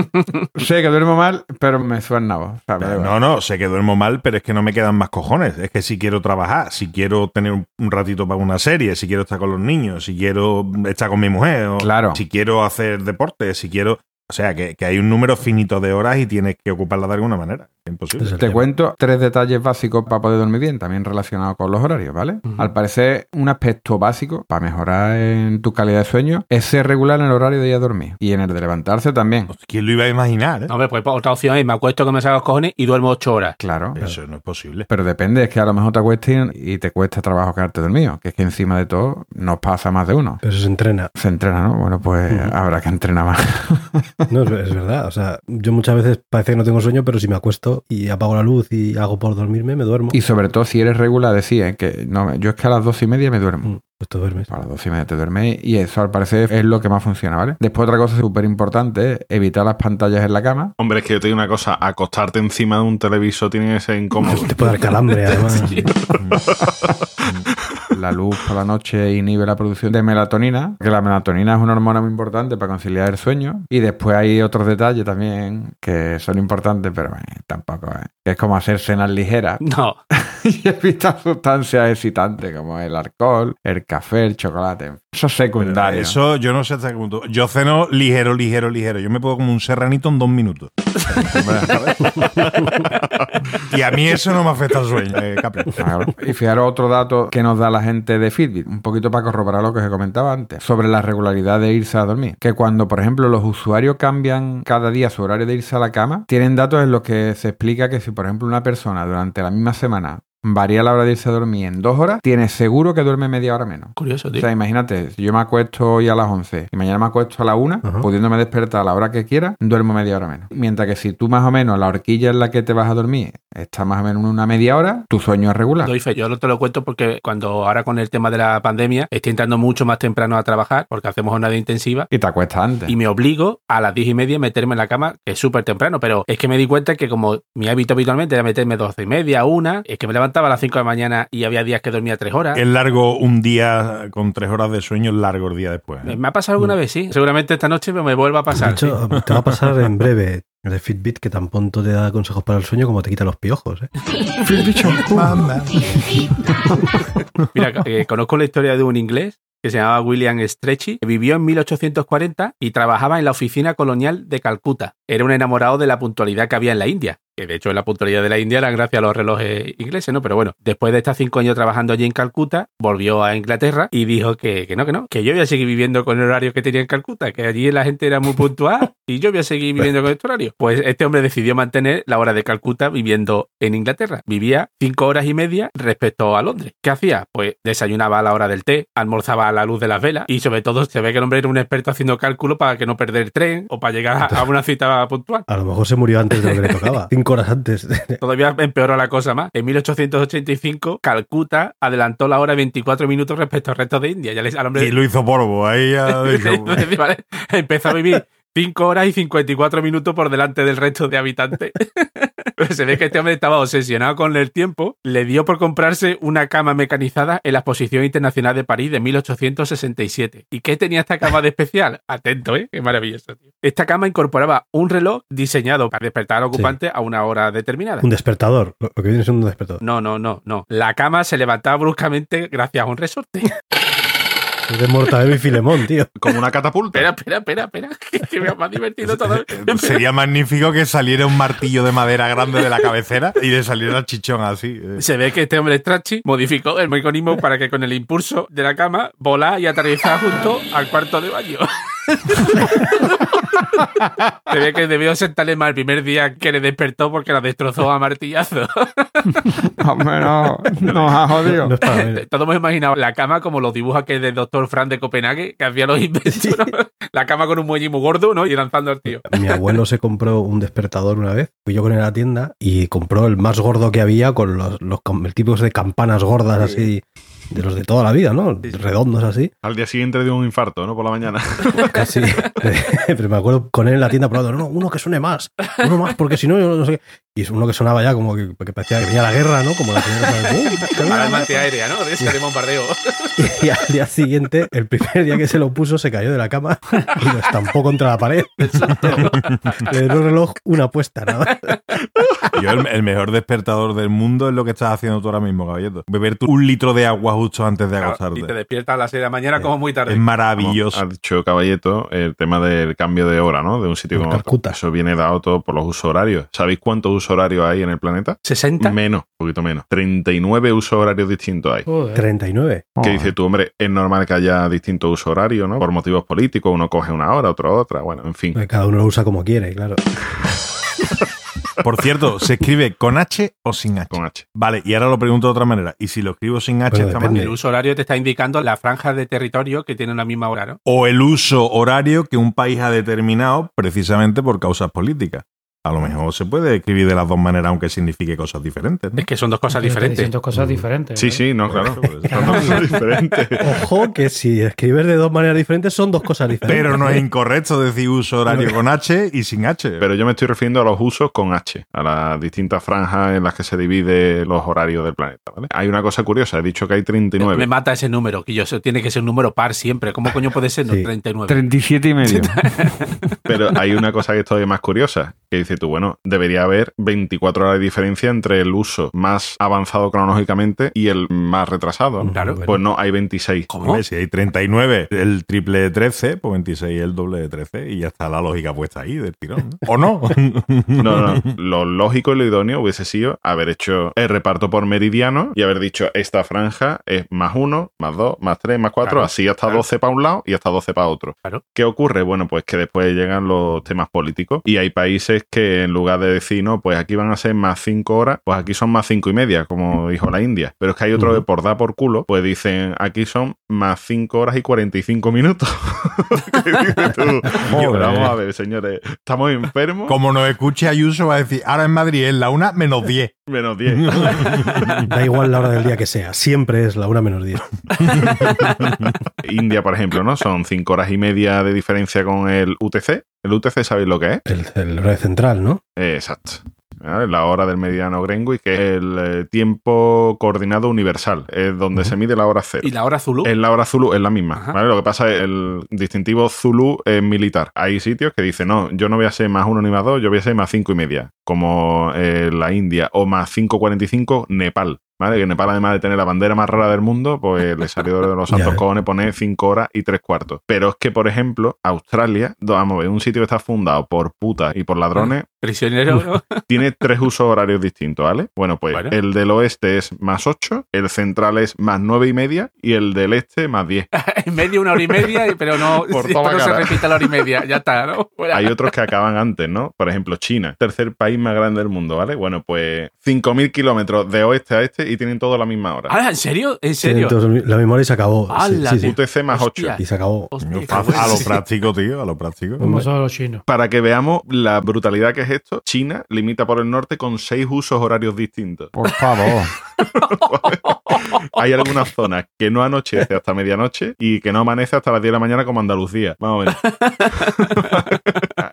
sé que duermo mal, pero me suena O sea. No, no, sé que duermo mal, pero es que no me quedan más cojones. Es que si quiero trabajar, si quiero tener un un ratito para una serie, si quiero estar con los niños, si quiero estar con mi mujer, o Claro. si quiero hacer deporte, si quiero... O sea, que, que hay un número finito de horas y tienes que ocuparlas de alguna manera. Es imposible. Te tema. cuento tres detalles básicos para poder dormir bien, también relacionados con los horarios, ¿vale? Al parecer, un aspecto básico para mejorar en tu calidad de sueño es ser regular en el horario de ir a dormir y en el de levantarse también. ¿Quién lo iba a imaginar? eh? Hombre, pues otra opción es me acuesto que me saca los cojones y duermo 8 horas. Claro. Eso no es posible. Pero depende, es que a lo mejor te acuestes y te cuesta trabajo quedarte dormido, que es que encima de todo nos pasa más de uno. Pero se entrena. Se entrena, ¿no? Bueno, pues habrá que entrenar más. No, es, es verdad. O sea, yo muchas veces parece que no tengo sueño, pero si me acuesto y apago la luz y hago por dormirme, me duermo. y sobre todo si eres regular, decía que no, yo es que a las dos y media me duermo. Mm, Pues te duermes. A las dos y media te duermes y eso al parecer es lo que más funciona, ¿vale? Después otra cosa súper importante evitar las pantallas en la cama. Hombre, es que yo te digo una cosa, acostarte encima de un televisor tiene que ser incómodo. Te puede dar calambre, además. La luz por la noche inhibe la producción de melatonina, que la melatonina es una hormona muy importante para conciliar el sueño. Y después hay otros detalles también que son importantes, pero bueno, tampoco es. Que es como hacer cenas ligeras No, y evitar sustancias excitantes como el alcohol, el café, el chocolate. Eso es secundario. Eso yo no sé hasta qué punto. Yo ceno ligero, ligero, ligero. Yo me puedo como un serranito en dos minutos. y a mí eso no me afecta al sueño, eh. Claro. Y fijaros otro dato que nos da la gente de Fitbit, un poquito para corroborar lo que os he comentado antes, sobre la regularidad de irse a dormir. Que cuando, por ejemplo, los usuarios cambian cada día su horario de irse a la cama, tienen datos en los que se explica que si, por ejemplo, una persona durante la misma semana varía la hora de irse a dormir en dos horas, tiene seguro que duerme media hora menos. curioso, tío. O sea, imagínate, si yo me acuesto hoy a las 11 y mañana me acuesto a la 1, Ajá. pudiéndome despertar a la hora que quiera, duermo media hora menos. Mientras que si tú más o menos la horquilla en la que te vas a dormir está más o menos una media hora, tu sueño es regular. Doy fe, yo no te lo cuento porque cuando ahora con el tema de la pandemia estoy entrando mucho más temprano a trabajar porque hacemos jornada intensiva Y te acuestas antes. y me obligo a las diez y media a meterme en la cama, que es súper temprano, pero es que me di cuenta que como mi hábito habitualmente era meterme doce y media, una, es que me levantaba a las 5 de la mañana y había días que dormía tres horas. Es largo un día con tres horas de sueño, es largo el día después. ¿eh? Me ha pasado alguna vez, sí. Seguramente esta noche me vuelva a De pasar. hecho, te va a pasar en breve el de Fitbit que tan pronto te da consejos para el sueño como te quita los piojos. ¿eh? Mira, eh, conozco la historia de un inglés que se llamaba William Stretchy, que vivió en 1840 y trabajaba en la oficina colonial de Calcuta. Era un enamorado de la puntualidad que había en la India, que de hecho la puntualidad de la India era gracias a los relojes ingleses, ¿no? Pero bueno, después de estar cinco años trabajando allí en Calcuta, volvió a Inglaterra y dijo que, que no, que no, que yo voy a seguir viviendo con el horario que tenía en Calcuta, que allí la gente era muy puntual y yo voy a seguir viviendo con este horario. Pues este hombre decidió mantener la hora de Calcuta viviendo en Inglaterra. Vivía cinco horas y media respecto a Londres. ¿Qué hacía? Pues desayunaba a la hora del té, almorzaba a la luz de las velas y sobre todo se ve que el hombre era un experto haciendo cálculo para que no perder el tren o para llegar a una cita puntual. A lo mejor se murió antes de lo que le tocaba. Cinco horas antes. Todavía empeoró la cosa más. En 1885, Calcuta adelantó la hora 24 minutos respecto al resto de India. Ya les, al hombre Y lo hizo polvo. Ahí ya dijo, Vale, Empezó a vivir 5 horas y 54 minutos por delante del resto de habitantes. Pero se ve que este hombre estaba obsesionado con el tiempo. Le dio por comprarse una cama mecanizada en la Exposición Internacional de París de 1867. ¿Y qué tenía esta cama de especial? Atento, ¿eh? Qué maravilloso, tío. Esta cama incorporaba un reloj diseñado para despertar al ocupante a una hora determinada. Un despertador. Lo que viene siendo un despertador. No, no, no, no. La cama se levantaba bruscamente gracias a un resorte. Es de Mortadelo y Filemón, tío. Como una catapulta. espera, espera, espera, espera. Que me ha más divertido todo. Sería magnífico que saliera un martillo de madera grande de la cabecera y le saliera chichón así. eh. Se ve que este hombre Strachey modificó el mecanismo para que con el impulso de la cama volar y aterrizar junto al cuarto de baño. Se que debió sentarle mal el primer día que le despertó porque la destrozó a martillazo. Hombre, no, nos ha jodido. No. Todos hemos imaginado la cama como los dibujos que del doctor Frank de Copenhague, que hacía los inventos. ¿no? La cama con un muelle muy gordo, ¿no? Y lanzando al tío. Mi abuelo se compró un despertador una vez. Fui yo con él a la tienda y compró el más gordo que había con los, los cam- el tipo de campanas gordas así, de los de toda la vida, ¿no? Redondos así. Al día siguiente le dio un infarto, ¿no? Por la mañana. Casi. Pero me acuerdo con él en la tienda probando, no, no, uno que suene más, uno más, porque si no, yo no sé qué. Y es uno que sonaba ya como que, que parecía que venía la guerra, ¿no? Como la primera Para el antiaérea, ¿no? De ese de bombardeo. Y al día siguiente, el primer día que se lo puso, se cayó de la cama y lo estampó contra la pared. Le dio el reloj una apuesta, nada. Yo, el, el mejor despertador del mundo es lo que estás haciendo tú ahora mismo, caballeto. Beberte un litro de agua justo antes de Y te acostarte. despiertas a las 6 de la mañana como muy tarde. Es maravilloso. Ha dicho Caballeto el tema del cambio de hora, ¿no? De un sitio. Calcuta. Eso viene dado todo por los usos horarios. ¿Sabéis cuántos usos horarios hay en el planeta? 60. Menos, un poquito menos. 39 usos horarios distintos hay. Joder. 39. Que dice tú, hombre, es normal que haya distintos usos horarios, ¿no? Por motivos políticos, uno coge una hora, otro otra, bueno, en fin. Cada uno lo usa como quiere, claro. Por cierto, ¿se escribe con H o sin H? Con H. Vale, y ahora lo pregunto de otra manera. ¿Y si lo escribo sin H Bueno, está mal? El uso horario te está indicando la franja de territorio que tiene la misma hora, ¿no? O el uso horario que un país ha determinado precisamente por causas políticas. A lo mejor se puede escribir de las dos maneras, aunque signifique cosas diferentes. ¿no? Es que son dos cosas diferentes. dicen dos cosas diferentes. Sí, ¿eh? sí, no, claro. Son dos cosas diferentes. Ojo, que si escribes de dos maneras diferentes son dos cosas diferentes. Pero no es incorrecto decir uso horario con H y sin H. Pero yo me estoy refiriendo a los usos con H, a las distintas franjas en las que se divide los horarios del planeta, ¿vale? Hay una cosa curiosa, he dicho que hay Me 39. mata ese número, que yo sé, tiene que ser un número par siempre. ¿Cómo coño puede ser? No, Sí. 39. 37 y medio. Pero hay una cosa que es todavía más curiosa, que dice tú, bueno, debería haber 24 horas de diferencia entre el uso más avanzado cronológicamente y el más retrasado, ¿no? Claro. Pues no, hay 26. ¿Cómo? Si hay 39, el triple de 13, pues 26 es el doble de 13 y ya está la lógica puesta ahí del tirón. ¿no? ¿O no? No, no, lo lógico y lo idóneo hubiese sido haber hecho el reparto por meridiano y haber dicho esta franja es más 1, más 2, más 3, más 4, Claro, así hasta claro. 12 para un lado y hasta 12 para otro. Claro. ¿Qué ocurre? Bueno, pues que después llegan los temas políticos y hay países que en lugar de decir, no, pues aquí van a ser más 5 horas, pues aquí son más 5 y media, como dijo la India. Pero es que hay otro que por dar por culo, pues dicen, aquí son más 5 horas y 45 minutos. ¿Qué dices tú? Joder. Pero vamos a ver, señores, estamos enfermos. Como nos escuche Ayuso, va a decir, ahora en Madrid es la una menos 10. Menos 10. Da igual la hora del día que sea, siempre es la una menos 10. India, por ejemplo, ¿no? Son 5 horas y media de diferencia con el UTC. ¿El UTC sabéis lo que es? El, el central, ¿no? Eh, exacto. ¿Vale? La hora del meridiano Greenwich, que es el eh, tiempo coordinado universal, es donde se mide la hora cero. ¿Y la hora Zulu? En la hora Zulu es la misma. ¿vale? Lo que pasa es el distintivo Zulu es militar. Hay sitios que dicen, no, yo no voy a ser más uno ni más dos, yo voy a ser más cinco y media, como eh, la India, o más 5.45 Nepal. ¿Vale? Que Nepal, además de tener la bandera más rara del mundo, pues le salió de los santos cojones poner 5 horas y 3 cuartos. Pero es que, por ejemplo, Australia, vamos a ver, un sitio que está fundado por putas y por ladrones, Prisionero, ¿no? tiene tres usos horarios distintos, ¿vale? Bueno, pues el del oeste es más 8, el central es más 9 y media y el del este más 10. en medio una hora y media, pero no, Por toda no se cara. repite la hora y media. Ya está, ¿no? Fuera. Hay otros que acaban antes, ¿no? Por ejemplo, China, tercer país más grande del mundo, ¿vale? Bueno, pues 5.000 kilómetros de oeste a este y tienen todos la misma hora. Ah, ¿en serio? ¿En serio? Entonces, la memoria se acabó. Sí, ¡Hala, sí, sí. UTC más 8. Hostia. Y se acabó. Hostia, a lo práctico, tío, a lo práctico. Como son los chinos. Para que veamos la brutalidad que es esto, China limita por el norte con seis usos horarios distintos. Por favor. Hay algunas zonas que no anochece hasta medianoche y que no amanece hasta las 10 de la mañana como Andalucía. Vamos a ver.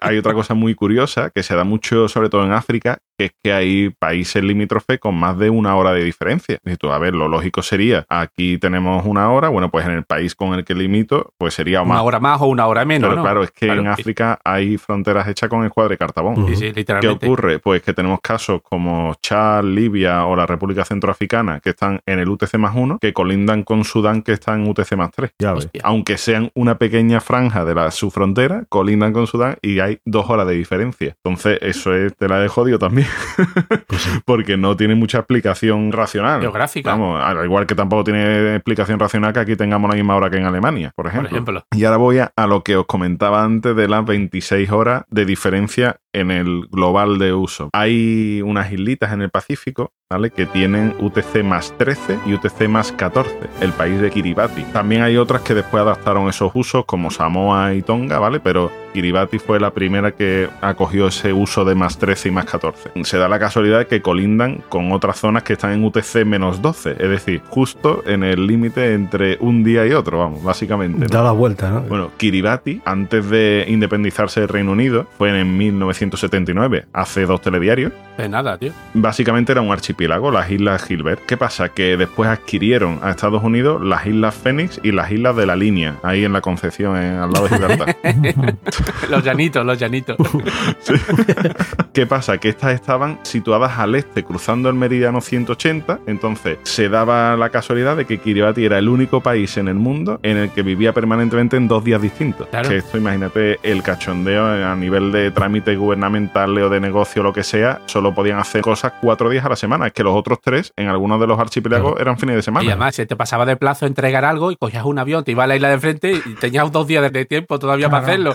hay otra cosa muy curiosa que se da mucho, sobre todo en África, que es que hay países limítrofes con más de una hora de diferencia. Y tú, a ver, lo lógico sería, aquí tenemos una hora, bueno, pues en el país con el que limito, pues sería Una más. hora más o una hora menos, Pero ¿no? claro, es que Claro, en. África hay fronteras hechas con el cuadre cartabón. Sí, sí, ¿Qué ocurre? Pues que tenemos casos como Chad, Libia o la República Centroafricana que están en el UTC más 1, que colindan con Sudán que está en UTC más 3. Ya. Aunque sean una pequeña franja de la, su frontera, colindan con Sudán y hay dos horas de diferencia. Entonces, eso es te la de jodido también. Pues sí. porque no tiene mucha explicación racional. Geográfica. Vamos, al igual que tampoco tiene explicación racional que aquí tengamos la misma hora que en Alemania, por Por ejemplo. ejemplo. Y ahora voy a, a lo que os comentaba antes de las 26 horas de diferencia en el global de uso. Hay unas islitas en el Pacífico, ¿vale? Que tienen UTC más 13 y UTC más 14, el país de Kiribati. También hay otras que después adaptaron esos usos, como Samoa y Tonga, ¿vale? Pero Kiribati fue la primera que acogió ese uso de más 13 y más 14. Se da la casualidad de que colindan con otras zonas que están en UTC menos 12, es decir, justo en el límite entre un día y otro, vamos, básicamente. ¿no? Da la vuelta, ¿no? Bueno, Kiribati, antes de independizarse del Reino Unido, fue en 1979, hace dos telediarios. De nada, tío. Básicamente era un archipiélago, las Islas Gilbert. ¿Qué pasa? Que después adquirieron a Estados Unidos las Islas Fénix y las Islas de la Línea, ahí en la Concepción, en- al lado de Gibraltar. los llanitos, los llanitos. ¿Qué pasa? Que estas estaban situadas al este, cruzando el meridiano 180. Entonces, se daba la casualidad de que Kiribati era el único país en el mundo en el que vivía permanentemente en dos días distintos. Claro. Que esto, imagínate, el cachondeo a nivel de trámite gubernamental o de negocio, lo que sea, solo podían hacer cosas cuatro días a la semana. Es que los otros tres, en algunos de los archipiélagos, eran fines de semana. Y además, se te pasaba de plazo entregar algo y cogías un avión, te ibas a la isla de frente y tenías dos días de tiempo todavía para hacerlo.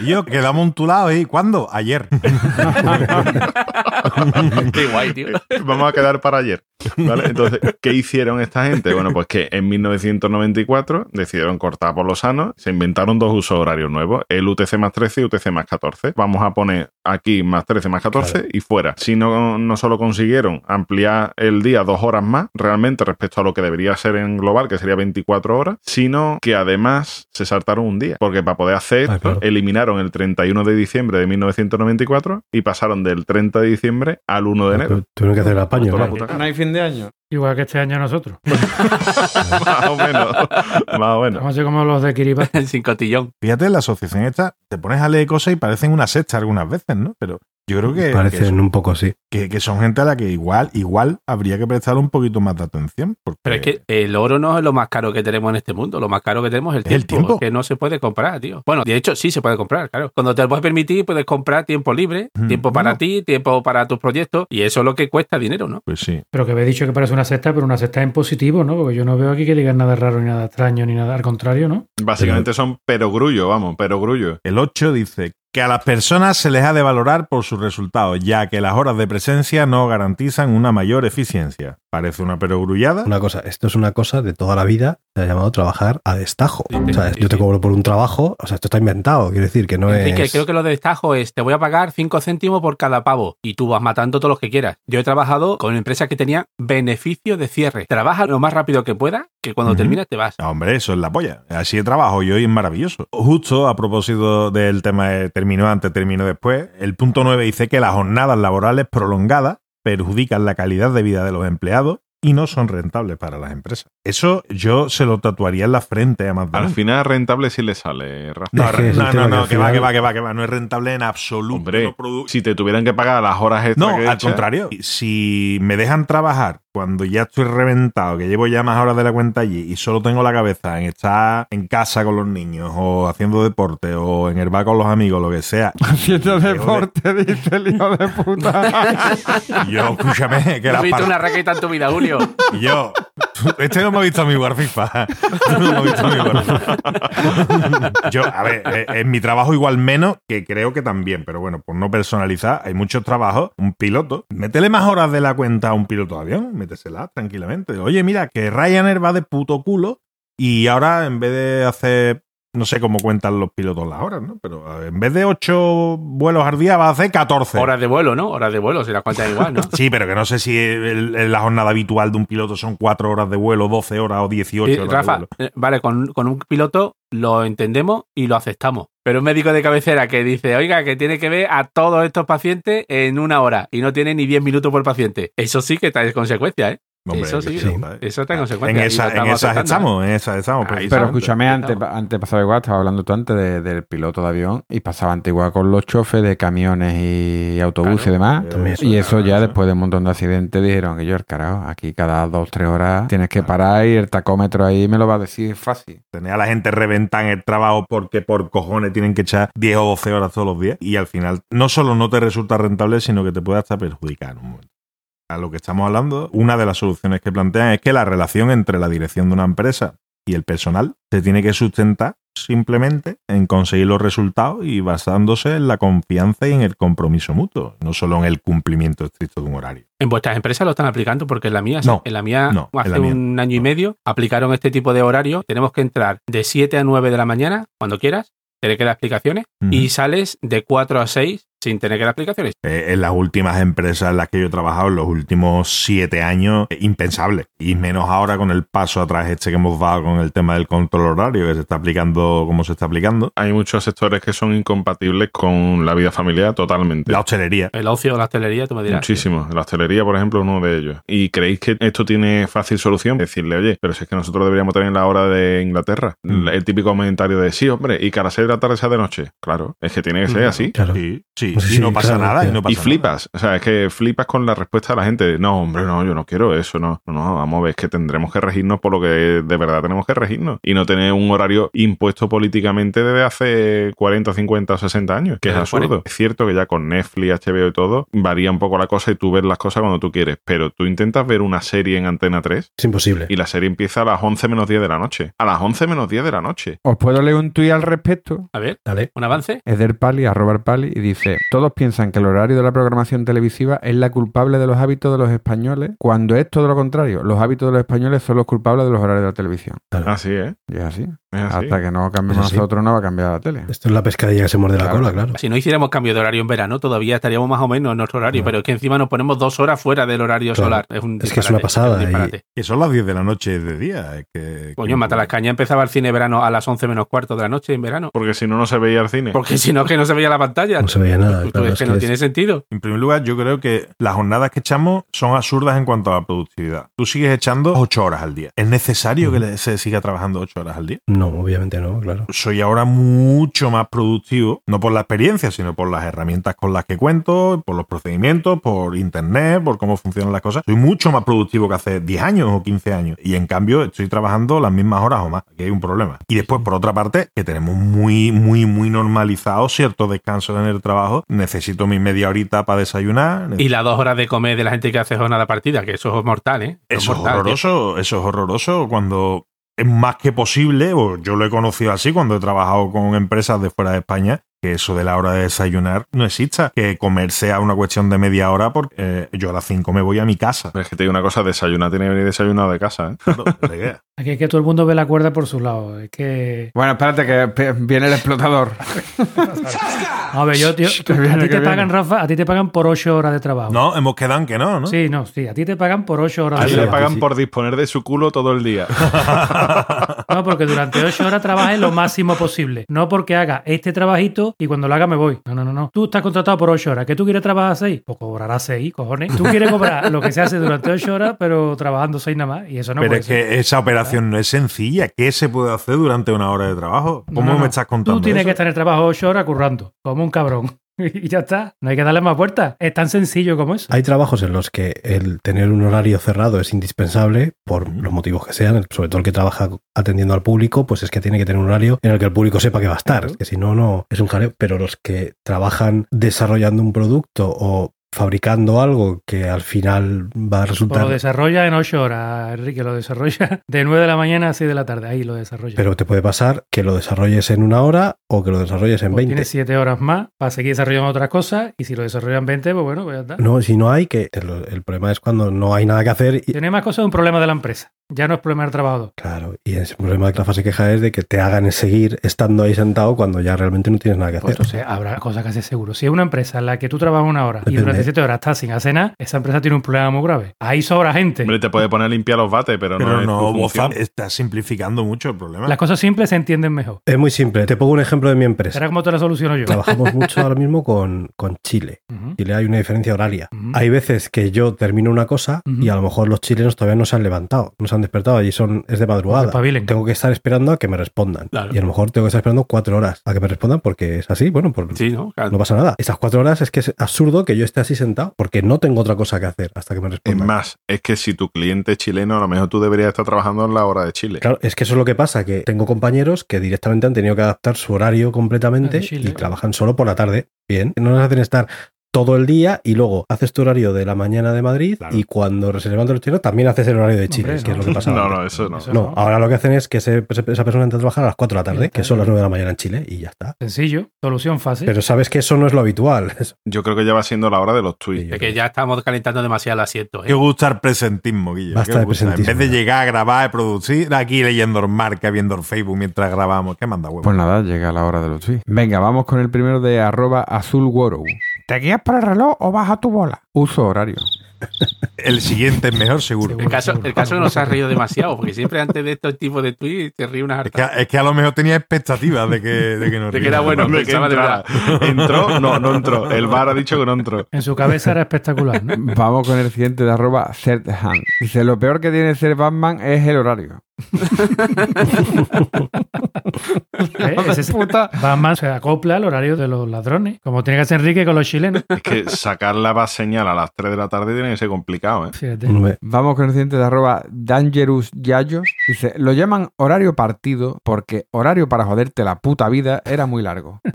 Y yo, quedamos un tu lado, ¿y cuándo? Ayer. Qué guay, tío. Vamos a quedar para ayer. ¿vale? Entonces, ¿qué hicieron esta gente? Bueno, pues que en 1994 decidieron cortar por lo sano, se inventaron dos usos horarios nuevos, el UTC más 13 y UTC más 14. Vamos a poner aquí más 13 más 14 y fuera. Si no, no solo consiguieron ampliar el día dos horas más, realmente respecto a lo que debería ser en global, que sería 24 horas, sino que además se saltaron un día. Porque para poder hacer Ah, esto, claro. Eliminaron el 31 de diciembre de 1994 y pasaron del 30 de diciembre al 1 de enero. Pero Tuvieron que hacer el apaño. No hay fin de año. Igual que este año nosotros. más o menos. Más o menos. Vamos a ser como los de Kiribati. Sin cotillón. Fíjate, la asociación esta, te pones a leer cosas y parecen una secta algunas veces, ¿no? Pero yo creo que, que, Parecen son, un poco así. que- que son gente a la que igual, igual habría que prestar un poquito más de atención. Porque Pero es que el oro no es lo más caro que tenemos en este mundo. Lo más caro que tenemos es el ¿Es el tiempo. Que no se puede comprar, tío. Bueno, de hecho, sí se puede comprar, claro. Cuando te lo puedes permitir, puedes comprar tiempo libre, Mm, tiempo para bueno. ti, tiempo para tus proyectos. Y eso es lo que cuesta dinero, ¿no? Pues sí. Pero que habéis dicho que parece una secta, pero una secta en positivo, ¿no? Porque yo no veo aquí que digan nada raro ni nada extraño ni nada al contrario, ¿no? Básicamente son perogrullo, vamos, perogrullo. El 8 dice que a las personas se les ha de valorar por sus resultados, ya que las horas de presencia no garantizan una mayor eficiencia. Parece una perogrullada. Una cosa, esto es una cosa de toda la vida, se ha llamado trabajar a destajo. Sí, O sea, sí, yo te cobro por un trabajo, o sea, esto está inventado, quiero decir que no Enrique, es... creo que lo de destajo es, te voy a pagar 5 céntimos por cada pavo y tú vas matando todos los que quieras. Yo he trabajado con empresas que tenían beneficio de cierre. Trabaja lo más rápido que pueda, que cuando Ujú. terminas te vas. Hombre, eso es la polla. Así de trabajo y hoy es maravilloso. Justo a propósito del tema de terminó antes, terminó después, el punto 9 dice que las jornadas laborales prolongadas perjudican la calidad de vida de los empleados y no son rentables para las empresas. Eso yo se lo tatuaría en la frente a Al final rentable si le sale, Rafa. No, no, no, que no, al que va, que va, que va, que va. No es rentable en absoluto. Hombre, si te tuvieran que pagar las horas extras No, que al contrario. Si me dejan trabajar cuando ya estoy reventado, que llevo ya más horas de la cuenta allí y solo tengo la cabeza en estar en casa con los niños o haciendo deporte o en el bar con los amigos, lo que sea. Haciendo deporte, dice el hijo de puta. Yo, escúchame, que ¿Has las visto par- una raqueta en tu vida, Julio? Yo, este no me ha visto mi jugar FIFA. Tú no me has visto mí jugar FIFA. Yo, a ver, eh, en mi trabajo igual menos, que creo que también, pero bueno, por no personalizar, hay muchos trabajos. Un piloto, métele más horas de la cuenta a un piloto de avión, métesela tranquilamente. Oye, mira, que Ryanair va de puto culo y ahora en vez de hacer, no sé cómo cuentan los pilotos las horas, ¿no? Pero eh, en vez de 8 vuelos al día va a hacer 14. Horas de vuelo, ¿no? Horas de vuelo, si las cuentas igual, ¿no? Sí, pero que no sé si el- el- la jornada habitual de un piloto son 4 horas de vuelo, 12 horas o 18 Sí, horas de Rafa, vuelo. eh, vale, con, con un piloto lo entendemos y lo aceptamos. Pero un médico de cabecera que dice, oiga, que tiene que ver a todos estos pacientes en una hora y no tiene ni 10 minutos por paciente. Eso sí que trae consecuencias, ¿eh? Hombre, eso sí, ¿eh? eso está en En, consecuencia. esa- en estamos esas aceptando, ¿eh? estamos, en esas estamos. Ahí Pero escúchame, antes, antes pasaba igual, estaba hablando tú antes de- del piloto de avión y pasaba antes igual con los chofes de camiones y autobuses y demás. También. Y eso ya eso. después de un montón de accidentes dijeron que yo, el carajo, aquí cada dos, tres horas tienes que parar y el tacómetro ahí me lo va a decir fácil. Tener a la gente reventar en el trabajo porque por cojones tienen que echar 10 o 12 horas todos los días y al final no solo no te resulta rentable, sino que te puede hasta perjudicar un momento. A lo que estamos hablando, una de las soluciones que plantean es que la relación entre la dirección de una empresa y el personal se tiene que sustentar simplemente en conseguir los resultados y basándose en la confianza y en el compromiso mutuo, no solo en el cumplimiento estricto de un horario. En vuestras empresas lo están aplicando porque en la mía. No, en la mía no, hace la mía. un año y medio aplicaron este tipo de horario. Tenemos que entrar de 7 a 9 de la mañana, cuando quieras, tener que dar explicaciones, y sales de 4 a 6 sin tener que dar explicaciones. Eh, en las últimas empresas en las que yo he trabajado, en los últimos siete años, eh, impensable. Y menos ahora con el paso atrás este que hemos dado con el tema del control horario, que se está aplicando como se está aplicando. Hay muchos sectores que son incompatibles con la vida familiar totalmente. La hostelería. El ocio, la hostelería, tú me dirás. Muchísimo. La hostelería, por ejemplo, es uno de ellos. ¿Y creéis que esto tiene fácil solución? Decirle, oye, pero si es que nosotros deberíamos tener la hora de Inglaterra. Mm. El típico comentario de, sí, hombre, y que a las 6 de la tarde sea de noche. Claro, es que tiene que ser Claro. así. Claro. Sí, sí, Pues y no pasa claro, nada. Y, claro. no pasa Y flipas, o sea, es que flipas con la respuesta de la gente. No, hombre, no, yo no quiero eso, no. No, no, vamos a ver, es que tendremos que regirnos por lo que de verdad tenemos que regirnos. Y no tener un horario impuesto políticamente desde hace 40, 50 o 60 años, que es absurdo. 40. Es cierto que ya con Netflix, HBO y todo, varía un poco la cosa y tú ves las cosas cuando tú quieres. Pero tú intentas ver una serie en Antena 3 Es imposible. y la serie empieza a las 11 menos 10 de la noche. A las 11 menos 10 de la noche. Os puedo leer un tuit al respecto. A ver, Dale. un avance. Eder Pali, arroba Pali, y dice: Todos piensan que el horario de la programación televisiva es la culpable de los hábitos de los españoles, cuando es todo lo contrario. Los hábitos de los españoles son los culpables de los horarios de la televisión. Así, ¿eh? Y es así. Es así. Hasta que no cambiemos Es nosotros, no va a cambiar la tele. Esto es la pescadilla que se muerde la Claro. cola, claro. Si no hiciéramos cambio de horario en verano, todavía estaríamos más o menos en nuestro horario, Claro. pero es que encima nos ponemos dos horas fuera del horario Claro. solar. Es, un Es que es una pasada, un y-. Que son las 10 de la noche de día. es que, Coño, Mata las Cañas empezaba el cine verano a las 11 menos cuarto de la noche en verano. Porque si no, no se veía el cine. Porque si no, que no se veía la pantalla. No se veía nada. Claro, es que no es- tiene sentido. En primer lugar, yo creo que las jornadas que echamos son absurdas en cuanto a la productividad. Tú sigues echando 8 horas al día. ¿Es necesario que se siga trabajando 8 horas al día? No, obviamente no, claro. soy ahora mucho más productivo, no por la experiencia, sino por las herramientas con las que cuento, por los procedimientos, por internet, por cómo funcionan las cosas. Soy mucho más productivo que hace 10 años o 15 años. Y en cambio estoy trabajando las mismas horas o más. Aquí hay un problema. Y después, por otra parte, que tenemos muy, muy, muy normalizado ciertos descansos en el trabajo. Necesito mi media horita para desayunar. Y las dos horas de comer de la gente que hace jornada partida, que eso es mortal, ¿eh? Eso es mortal, tío. horroroso, eso es horroroso cuando es más que posible, o yo lo he conocido así cuando he trabajado con empresas de fuera de España, que eso de la hora de desayunar no exista, que comer sea una cuestión de media hora porque eh, yo a las 5 me voy a mi casa. Es que te digo una cosa, desayunar tiene que venir desayunado de casa, ¿eh? Claro, la idea. Aquí es que todo el mundo ve la cuerda por su lado. Es que. Bueno, espérate que viene el explotador. A ver, yo, tío, viene, a ti te pagan. Rafa, a ti te pagan por 8 horas de trabajo. No, hemos quedado en que no, ¿no? Sí, no, sí, a ti te pagan por 8 horas A de él le trabajo. pagan por disponer de su culo todo el día. No, porque durante 8 horas trabajes lo máximo posible. No porque haga este trabajito y cuando lo haga me voy. No, no, no, no. Tú estás contratado por 8 horas. ¿Que tú quieres trabajar 6? Pues cobrarás 6, cojones. Tú quieres cobrar lo que se hace durante 8 horas, pero trabajando 6 nada más. Y eso no Pero puede es ser. que esa operación no es sencilla. ¿Qué se puede hacer durante una hora de trabajo? ¿Cómo no, no. me estás contando? Tú tienes eso? que estar en el trabajo 8 horas currando, como un cabrón. Y ya está. No hay que darle más vueltas. Es tan sencillo como eso. Hay trabajos en los que el tener un horario cerrado es indispensable por los motivos que sean, sobre todo el que trabaja atendiendo al público, pues es que tiene que tener un horario en el que el público sepa que va a estar, Es que si no, no es un jaleo. Pero los que trabajan desarrollando un producto o fabricando algo que al final va a resultar... lo desarrolla en 8 horas, Enrique. Lo desarrolla de 9 de la mañana a 6 de la tarde. Ahí lo desarrolla. Pero te puede pasar que lo desarrolles en una hora o que lo desarrolles en Pues 20. Tienes 7 horas más para seguir desarrollando otras cosas. Y si lo desarrollan 20, pues bueno, pues ya está. No, si no hay, que el, el problema es cuando no hay nada que hacer y Tiene más cosas, un problema de la empresa. Ya no es problema del trabajador. Claro, y ese problema que la fase queja es de que te hagan seguir estando ahí sentado cuando ya realmente no tienes nada que Pues hacer. entonces habrá cosas que hacer seguro. Si es una empresa en la que tú trabajas una hora y Depende. durante siete horas estás sin hacer nada, esa empresa tiene un problema muy grave. Ahí sobra gente. Hombre, te puede poner a limpiar los bates, pero, Pero no es no, tu simplificando mucho el problema. Las cosas simples se entienden mejor. Es muy simple. Te pongo un ejemplo de mi empresa. ¿Será cómo te la soluciono yo? Trabajamos mucho ahora mismo con, con Chile. Ujú. Chile hay una diferencia horaria. Ujú. Hay veces que yo termino una cosa y a lo mejor los chilenos todavía no se han levantado, no se han despertado y son, es de madrugada. Tengo que estar esperando a que me respondan. Claro. Y a lo mejor tengo que estar esperando cuatro horas a que me respondan porque es así. Bueno, por, Sí, ¿no? Claro. no pasa nada. Esas cuatro horas es que es absurdo que yo esté así sentado porque no tengo otra cosa que hacer hasta que me Es respondan. más, es que si tu cliente es chileno, a lo mejor tú deberías estar trabajando en la hora de Chile. Claro, es que eso es lo que pasa, que tengo compañeros que directamente han tenido que adaptar su horario completamente Ah, Chile. y trabajan solo por la tarde. Bien, no nos hacen estar todo el día y luego haces tu horario de la mañana de Madrid Claro. y cuando se levantan los chinos también haces el horario de Chile, Hombre, que no. es lo que pasa. No, ahora. no, eso no. Eso No, ahora lo que hacen es que ese- esa persona entra a trabajar a las 4 de la tarde, que son las 9 de la mañana en Chile, y ya está. Sencillo, solución fácil. Pero sabes que eso no es lo habitual. Yo creo que ya va siendo la hora de los tweets. Es que ya estamos calentando demasiado el asiento. ¿eh? ¿Qué gusta el presentismo, Guillo? Basta ¿Qué de gusta? En presentismo. vez de llegar a grabar, a producir, aquí leyendo el marca, viendo el Facebook mientras grabamos. ¿Qué manda huevo? Pues nada, llega la hora de los tweets. Venga, vamos con el primero de arroba azulworow. ¿Te guías por el reloj o vas a tu bola? Uso horario. el siguiente es mejor, seguro. El caso, el caso es que no se ha reído demasiado, porque siempre antes de estos tipos de tweets te ríe una Es que, harta. es que a lo mejor tenía expectativas de que, de que no De que era bueno. De que. ¿Entró? No, no entró. El bar ha dicho que no entró. En su cabeza era espectacular, ¿no? Vamos con el siguiente de arroba. Dice, lo peor que tiene ser Batman es el horario. ¿Eh? Ese Batman se acopla al horario de los ladrones, como tiene que hacer Enrique con los chilenos. Es que sacar la base señal a las 3 de la tarde tiene que ser complicado, ¿eh? Vamos con el siguiente de arroba Dangerous Yayos. Dice, lo llaman horario partido porque horario para joderte la puta vida era muy largo.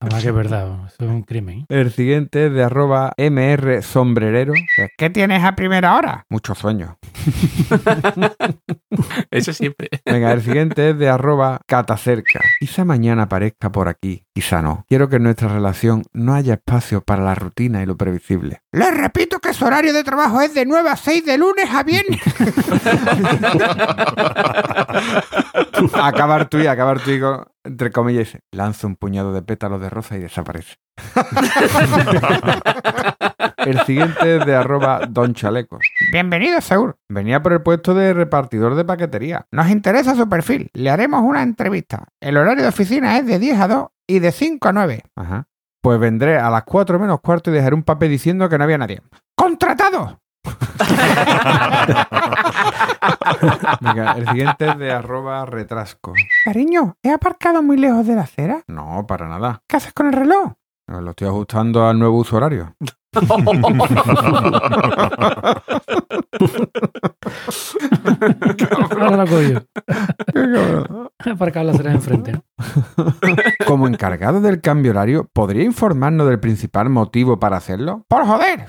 Además que es verdad, eso es un crimen. El siguiente es de arroba MR Sombrerero. ¿Qué tienes a primera hora? Mucho sueño. Eso siempre. Venga, el siguiente es de arroba catacerca. Quizá mañana aparezca por aquí, quizá no. Quiero que en nuestra relación no haya espacio para la rutina y lo previsible. Les repito que su horario de trabajo es de 9 a 6 de lunes a viernes. acabar tú y acabar tú y con, entre comillas, dice, lanza un puñado de pétalos de rosa y desaparece. El siguiente es de arroba Don Chalecos. Bienvenido, Seur. Venía por el puesto de repartidor de paquetería. Nos interesa su perfil. Le haremos una entrevista. El horario de oficina es de 10 a 2 y de 5 a 9. Ajá. Pues vendré a las 4 menos cuarto y dejaré un papel diciendo que no había nadie. ¡Contratado! Venga, el siguiente es de arroba retrasco. Cariño, ¿he aparcado muy lejos de la acera? No, para nada. ¿Qué haces con el reloj? Lo estoy ajustando al nuevo uso horario. Ahora yo. Aparcar las tres enfrente. ¿no? Como encargado del cambio horario, ¿podría informarnos del principal motivo para hacerlo? ¡Por joder!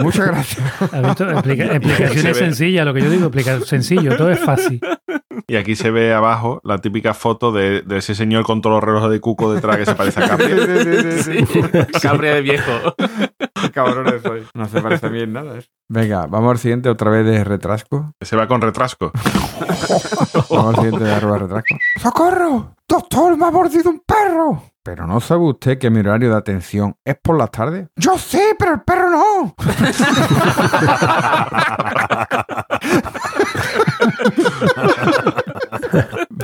Muchas gracias. Explica- explicaciones sencillas, lo que yo digo, explicar sencillo, todo es fácil. Y aquí se ve abajo la típica foto de, de ese señor con todos los relojes de cuco detrás que se parece a Capri. Sí. Cabria de viejo. Cabrones soy. No se parece bien nada. eso. Venga, vamos al siguiente otra vez de retrasco. Se va con retrasco. Vamos al siguiente de arroba retrasco. ¡Socorro! ¡Doctor, me ha mordido un perro! Pero no sabe usted que mi horario de atención es por las tardes. Yo sé, pero el perro no.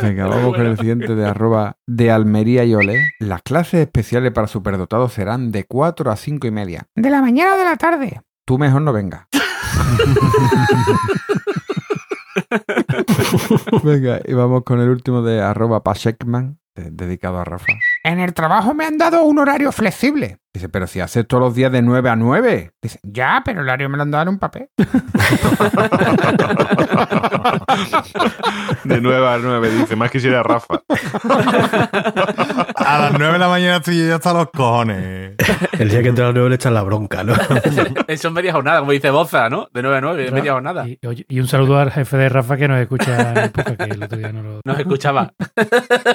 Venga, vamos con el siguiente de arroba de Almería y Ole. Las clases especiales para superdotados serán de 4 a 5 y media. ¿De la mañana o de la tarde? Tú mejor no vengas. Venga, y vamos con el último de arroba Pashekman, eh, dedicado a Rafa. En el trabajo me han dado un horario flexible. Dice, pero si haces todos los días de 9 a 9. Dice, ya, pero el horario me lo han dado en un papel. De 9 a 9, dice. Más quisiera Rafa. A las 9 de la mañana estoy yo ya hasta los cojones. el día que entra a las 9 le echan la bronca, ¿no? Eso es media jornada, como dice Boza, ¿no? De 9 a 9, es media jornada. Y, y un saludo al jefe de Rafa que nos escucha en podcast, que el otro día no lo... Nos escuchaba.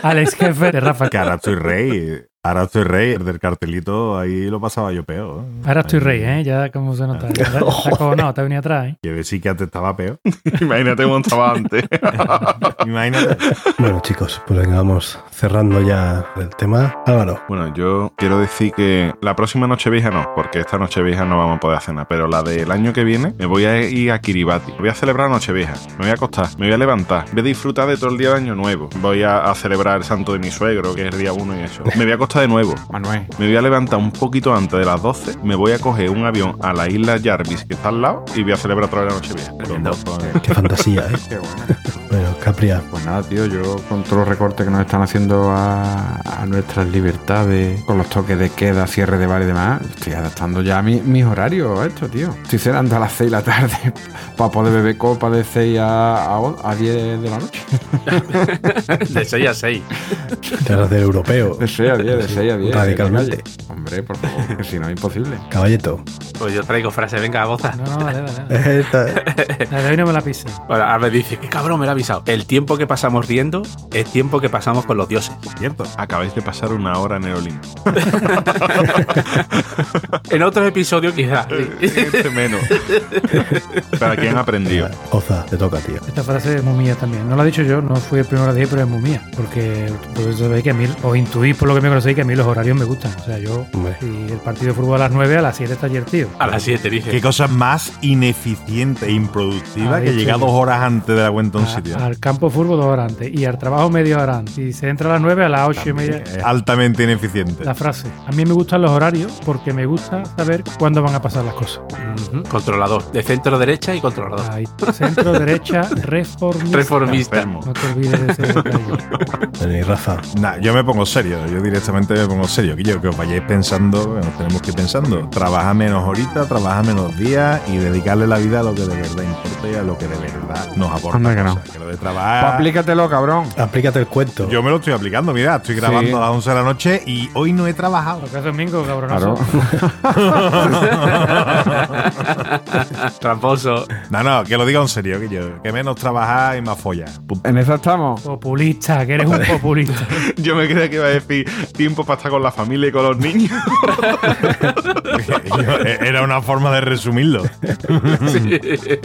Al ex jefe de Rafa. Que ahora estoy rey. Ahora estoy rey, el del cartelito, ahí lo pasaba yo peor. ¿eh? Ahora estoy Ahí- rey, ¿eh? Ya como se nota. Te cojonado, te venido atrás, ¿eh? Que sí que antes estaba peor. Imagínate cómo estaba antes. Imagínate. Bueno, chicos, pues venga, vamos cerrando ya el tema. Álvaro, Bueno, yo quiero decir que la próxima noche vieja no, porque esta noche vieja no vamos a poder hacer nada, pero la del año que viene me voy a ir a Kiribati. Voy a celebrar noche vieja, me voy a acostar, me voy a levantar, voy a disfrutar de todo el día de año nuevo. Voy a, a celebrar el santo de mi suegro, que es el día 1 y eso. Me voy a acostar de nuevo. Manuel. Me voy a levantar un poquito antes de las 12, me voy a coger un avión a la isla Jarvis, que está al lado, y voy a celebrar otra vez la noche vieja. qué fantasía, ¿eh? Qué bueno. Bueno, Capria, Pues nada, tío, yo con todos los recortes que nos están haciendo a, a nuestras libertades, con los toques de queda, cierre de bar y demás, estoy adaptando ya mi- mis horarios a esto, tío. Estoy cenando a las 6 de la tarde para poder beber copa de 6 a, a, a 10 de la noche. De 6 a 6. te vas a hacer europeo. De 6 a 10, de 6 a 10. Radicalmente. Hombre, por favor, que si no es imposible. Caballeto. Pues yo traigo frase, venga, goza. No, no, dale. Esta- La de hoy no me la pise. Bueno, ahora me dice, qué cabrón me lo ha avisado. El tiempo que pasamos riendo es tiempo que pasamos con los dioses. Cierto, acabáis de pasar una hora en el Olimpo. En otros episodios quizás. Este menos. Para quien ha aprendido. Oza, te toca, tío. Esta frase es muy mía también. No la he dicho yo, no fui el primero a decir, pero es muy mía. Porque vosotros sabéis que a mí, os intuís por lo que me conocéis, que a mí los horarios me gustan. O sea, yo, Hombre. el partido de fútbol a las 9, a las 7 está ayer, tío. A las 7 dice. Qué cosa más ineficiente e improductiva Ahí que llegar estoy. dos horas antes de la cuenta a un sitio. al campo de fútbol dos horas antes y al trabajo media hora antes. Y se entra a las 9, a las 8 y media. Es altamente ineficiente. La frase. A mí me gustan los horarios porque me gusta saber cuándo van a pasar las cosas. Controlador. De centro derecha y controlador. Ahí. Centro, derecha, reformista. Reformista. No te olvides de ese detalle. Rafa, Nah, yo me pongo serio, yo directamente me pongo serio. Que yo que os vayáis pensando, que nos tenemos que ir pensando. Trabaja menos ahorita, trabaja menos días y dedicarle la vida a lo que de verdad importa y a lo que de verdad nos aporta. Anda que no. Que lo de Pues trabajar. aplícatelo, cabrón. aplícate el cuento. Yo me lo estoy aplicando, mira, estoy grabando Sí. a las 11 de la noche y hoy no he trabajado. Lo que hace domingo, cabronazo. Claro. Tramposo. No, no, que lo diga en serio, que yo. Que menos trabajar y más follar. Punto. En eso estamos. Populista, que eres un populista. Yo me creía que iba a decir tiempo para estar con la familia y con los niños. Yo- Era una forma de resumirlo.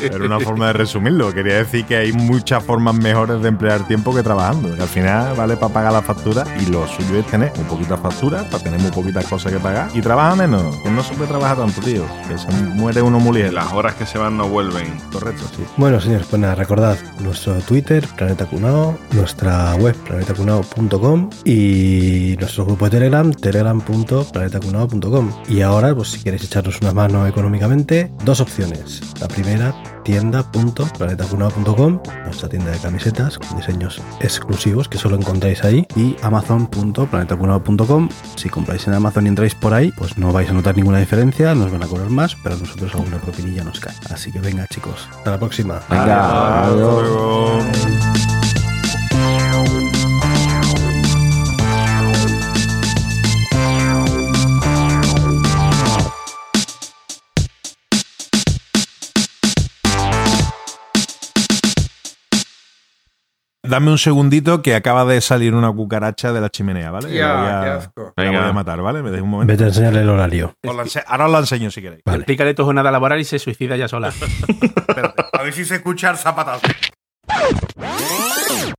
Era una forma de resumirlo. Quería decir que hay muchas formas mejores de emplear tiempo que trabajando. Que al final vale para pagar la factura y lo suyo es tener un poquito de factura para tener muy poquitas cosas que pagar y trabaja menos. Que no se puede trabajar tanto, tío. Que se muere uno muy ligero. Las horas que se van no vuelven. Correcto, sí. Bueno, señores, pues nada, recordad nuestro Twitter, Planeta Cunao, nuestra web, planetacunao.com y nuestro grupo de Telegram, telegram.planetacunao.com. Y ahora, pues si queréis echarnos una mano económicamente, dos opciones. La primera, tienda.planetacunao.com, nuestra tienda de camisetas con diseños exclusivos que solo encontráis ahí, y amazon.planetacunao.com. Si compráis en Amazon y entráis por ahí, pues no vais a notar ninguna diferencia, nos van a cobrar más, pero a nosotros alguna propinilla nos cae. Así que venga, chicos, hasta la próxima. Venga, Hasta adiós. Dame un segundito que acaba de salir una cucaracha de la chimenea, ¿vale? La voy a- qué asco. la voy a matar, ¿vale? Me deis un momento. Vete a enseñarle el horario. Os la ense- Ahora os la enseño si queréis. Vale. Explícale tu jornada laboral y se suicida ya sola. Espérate, a ver si se escucha el zapatazo.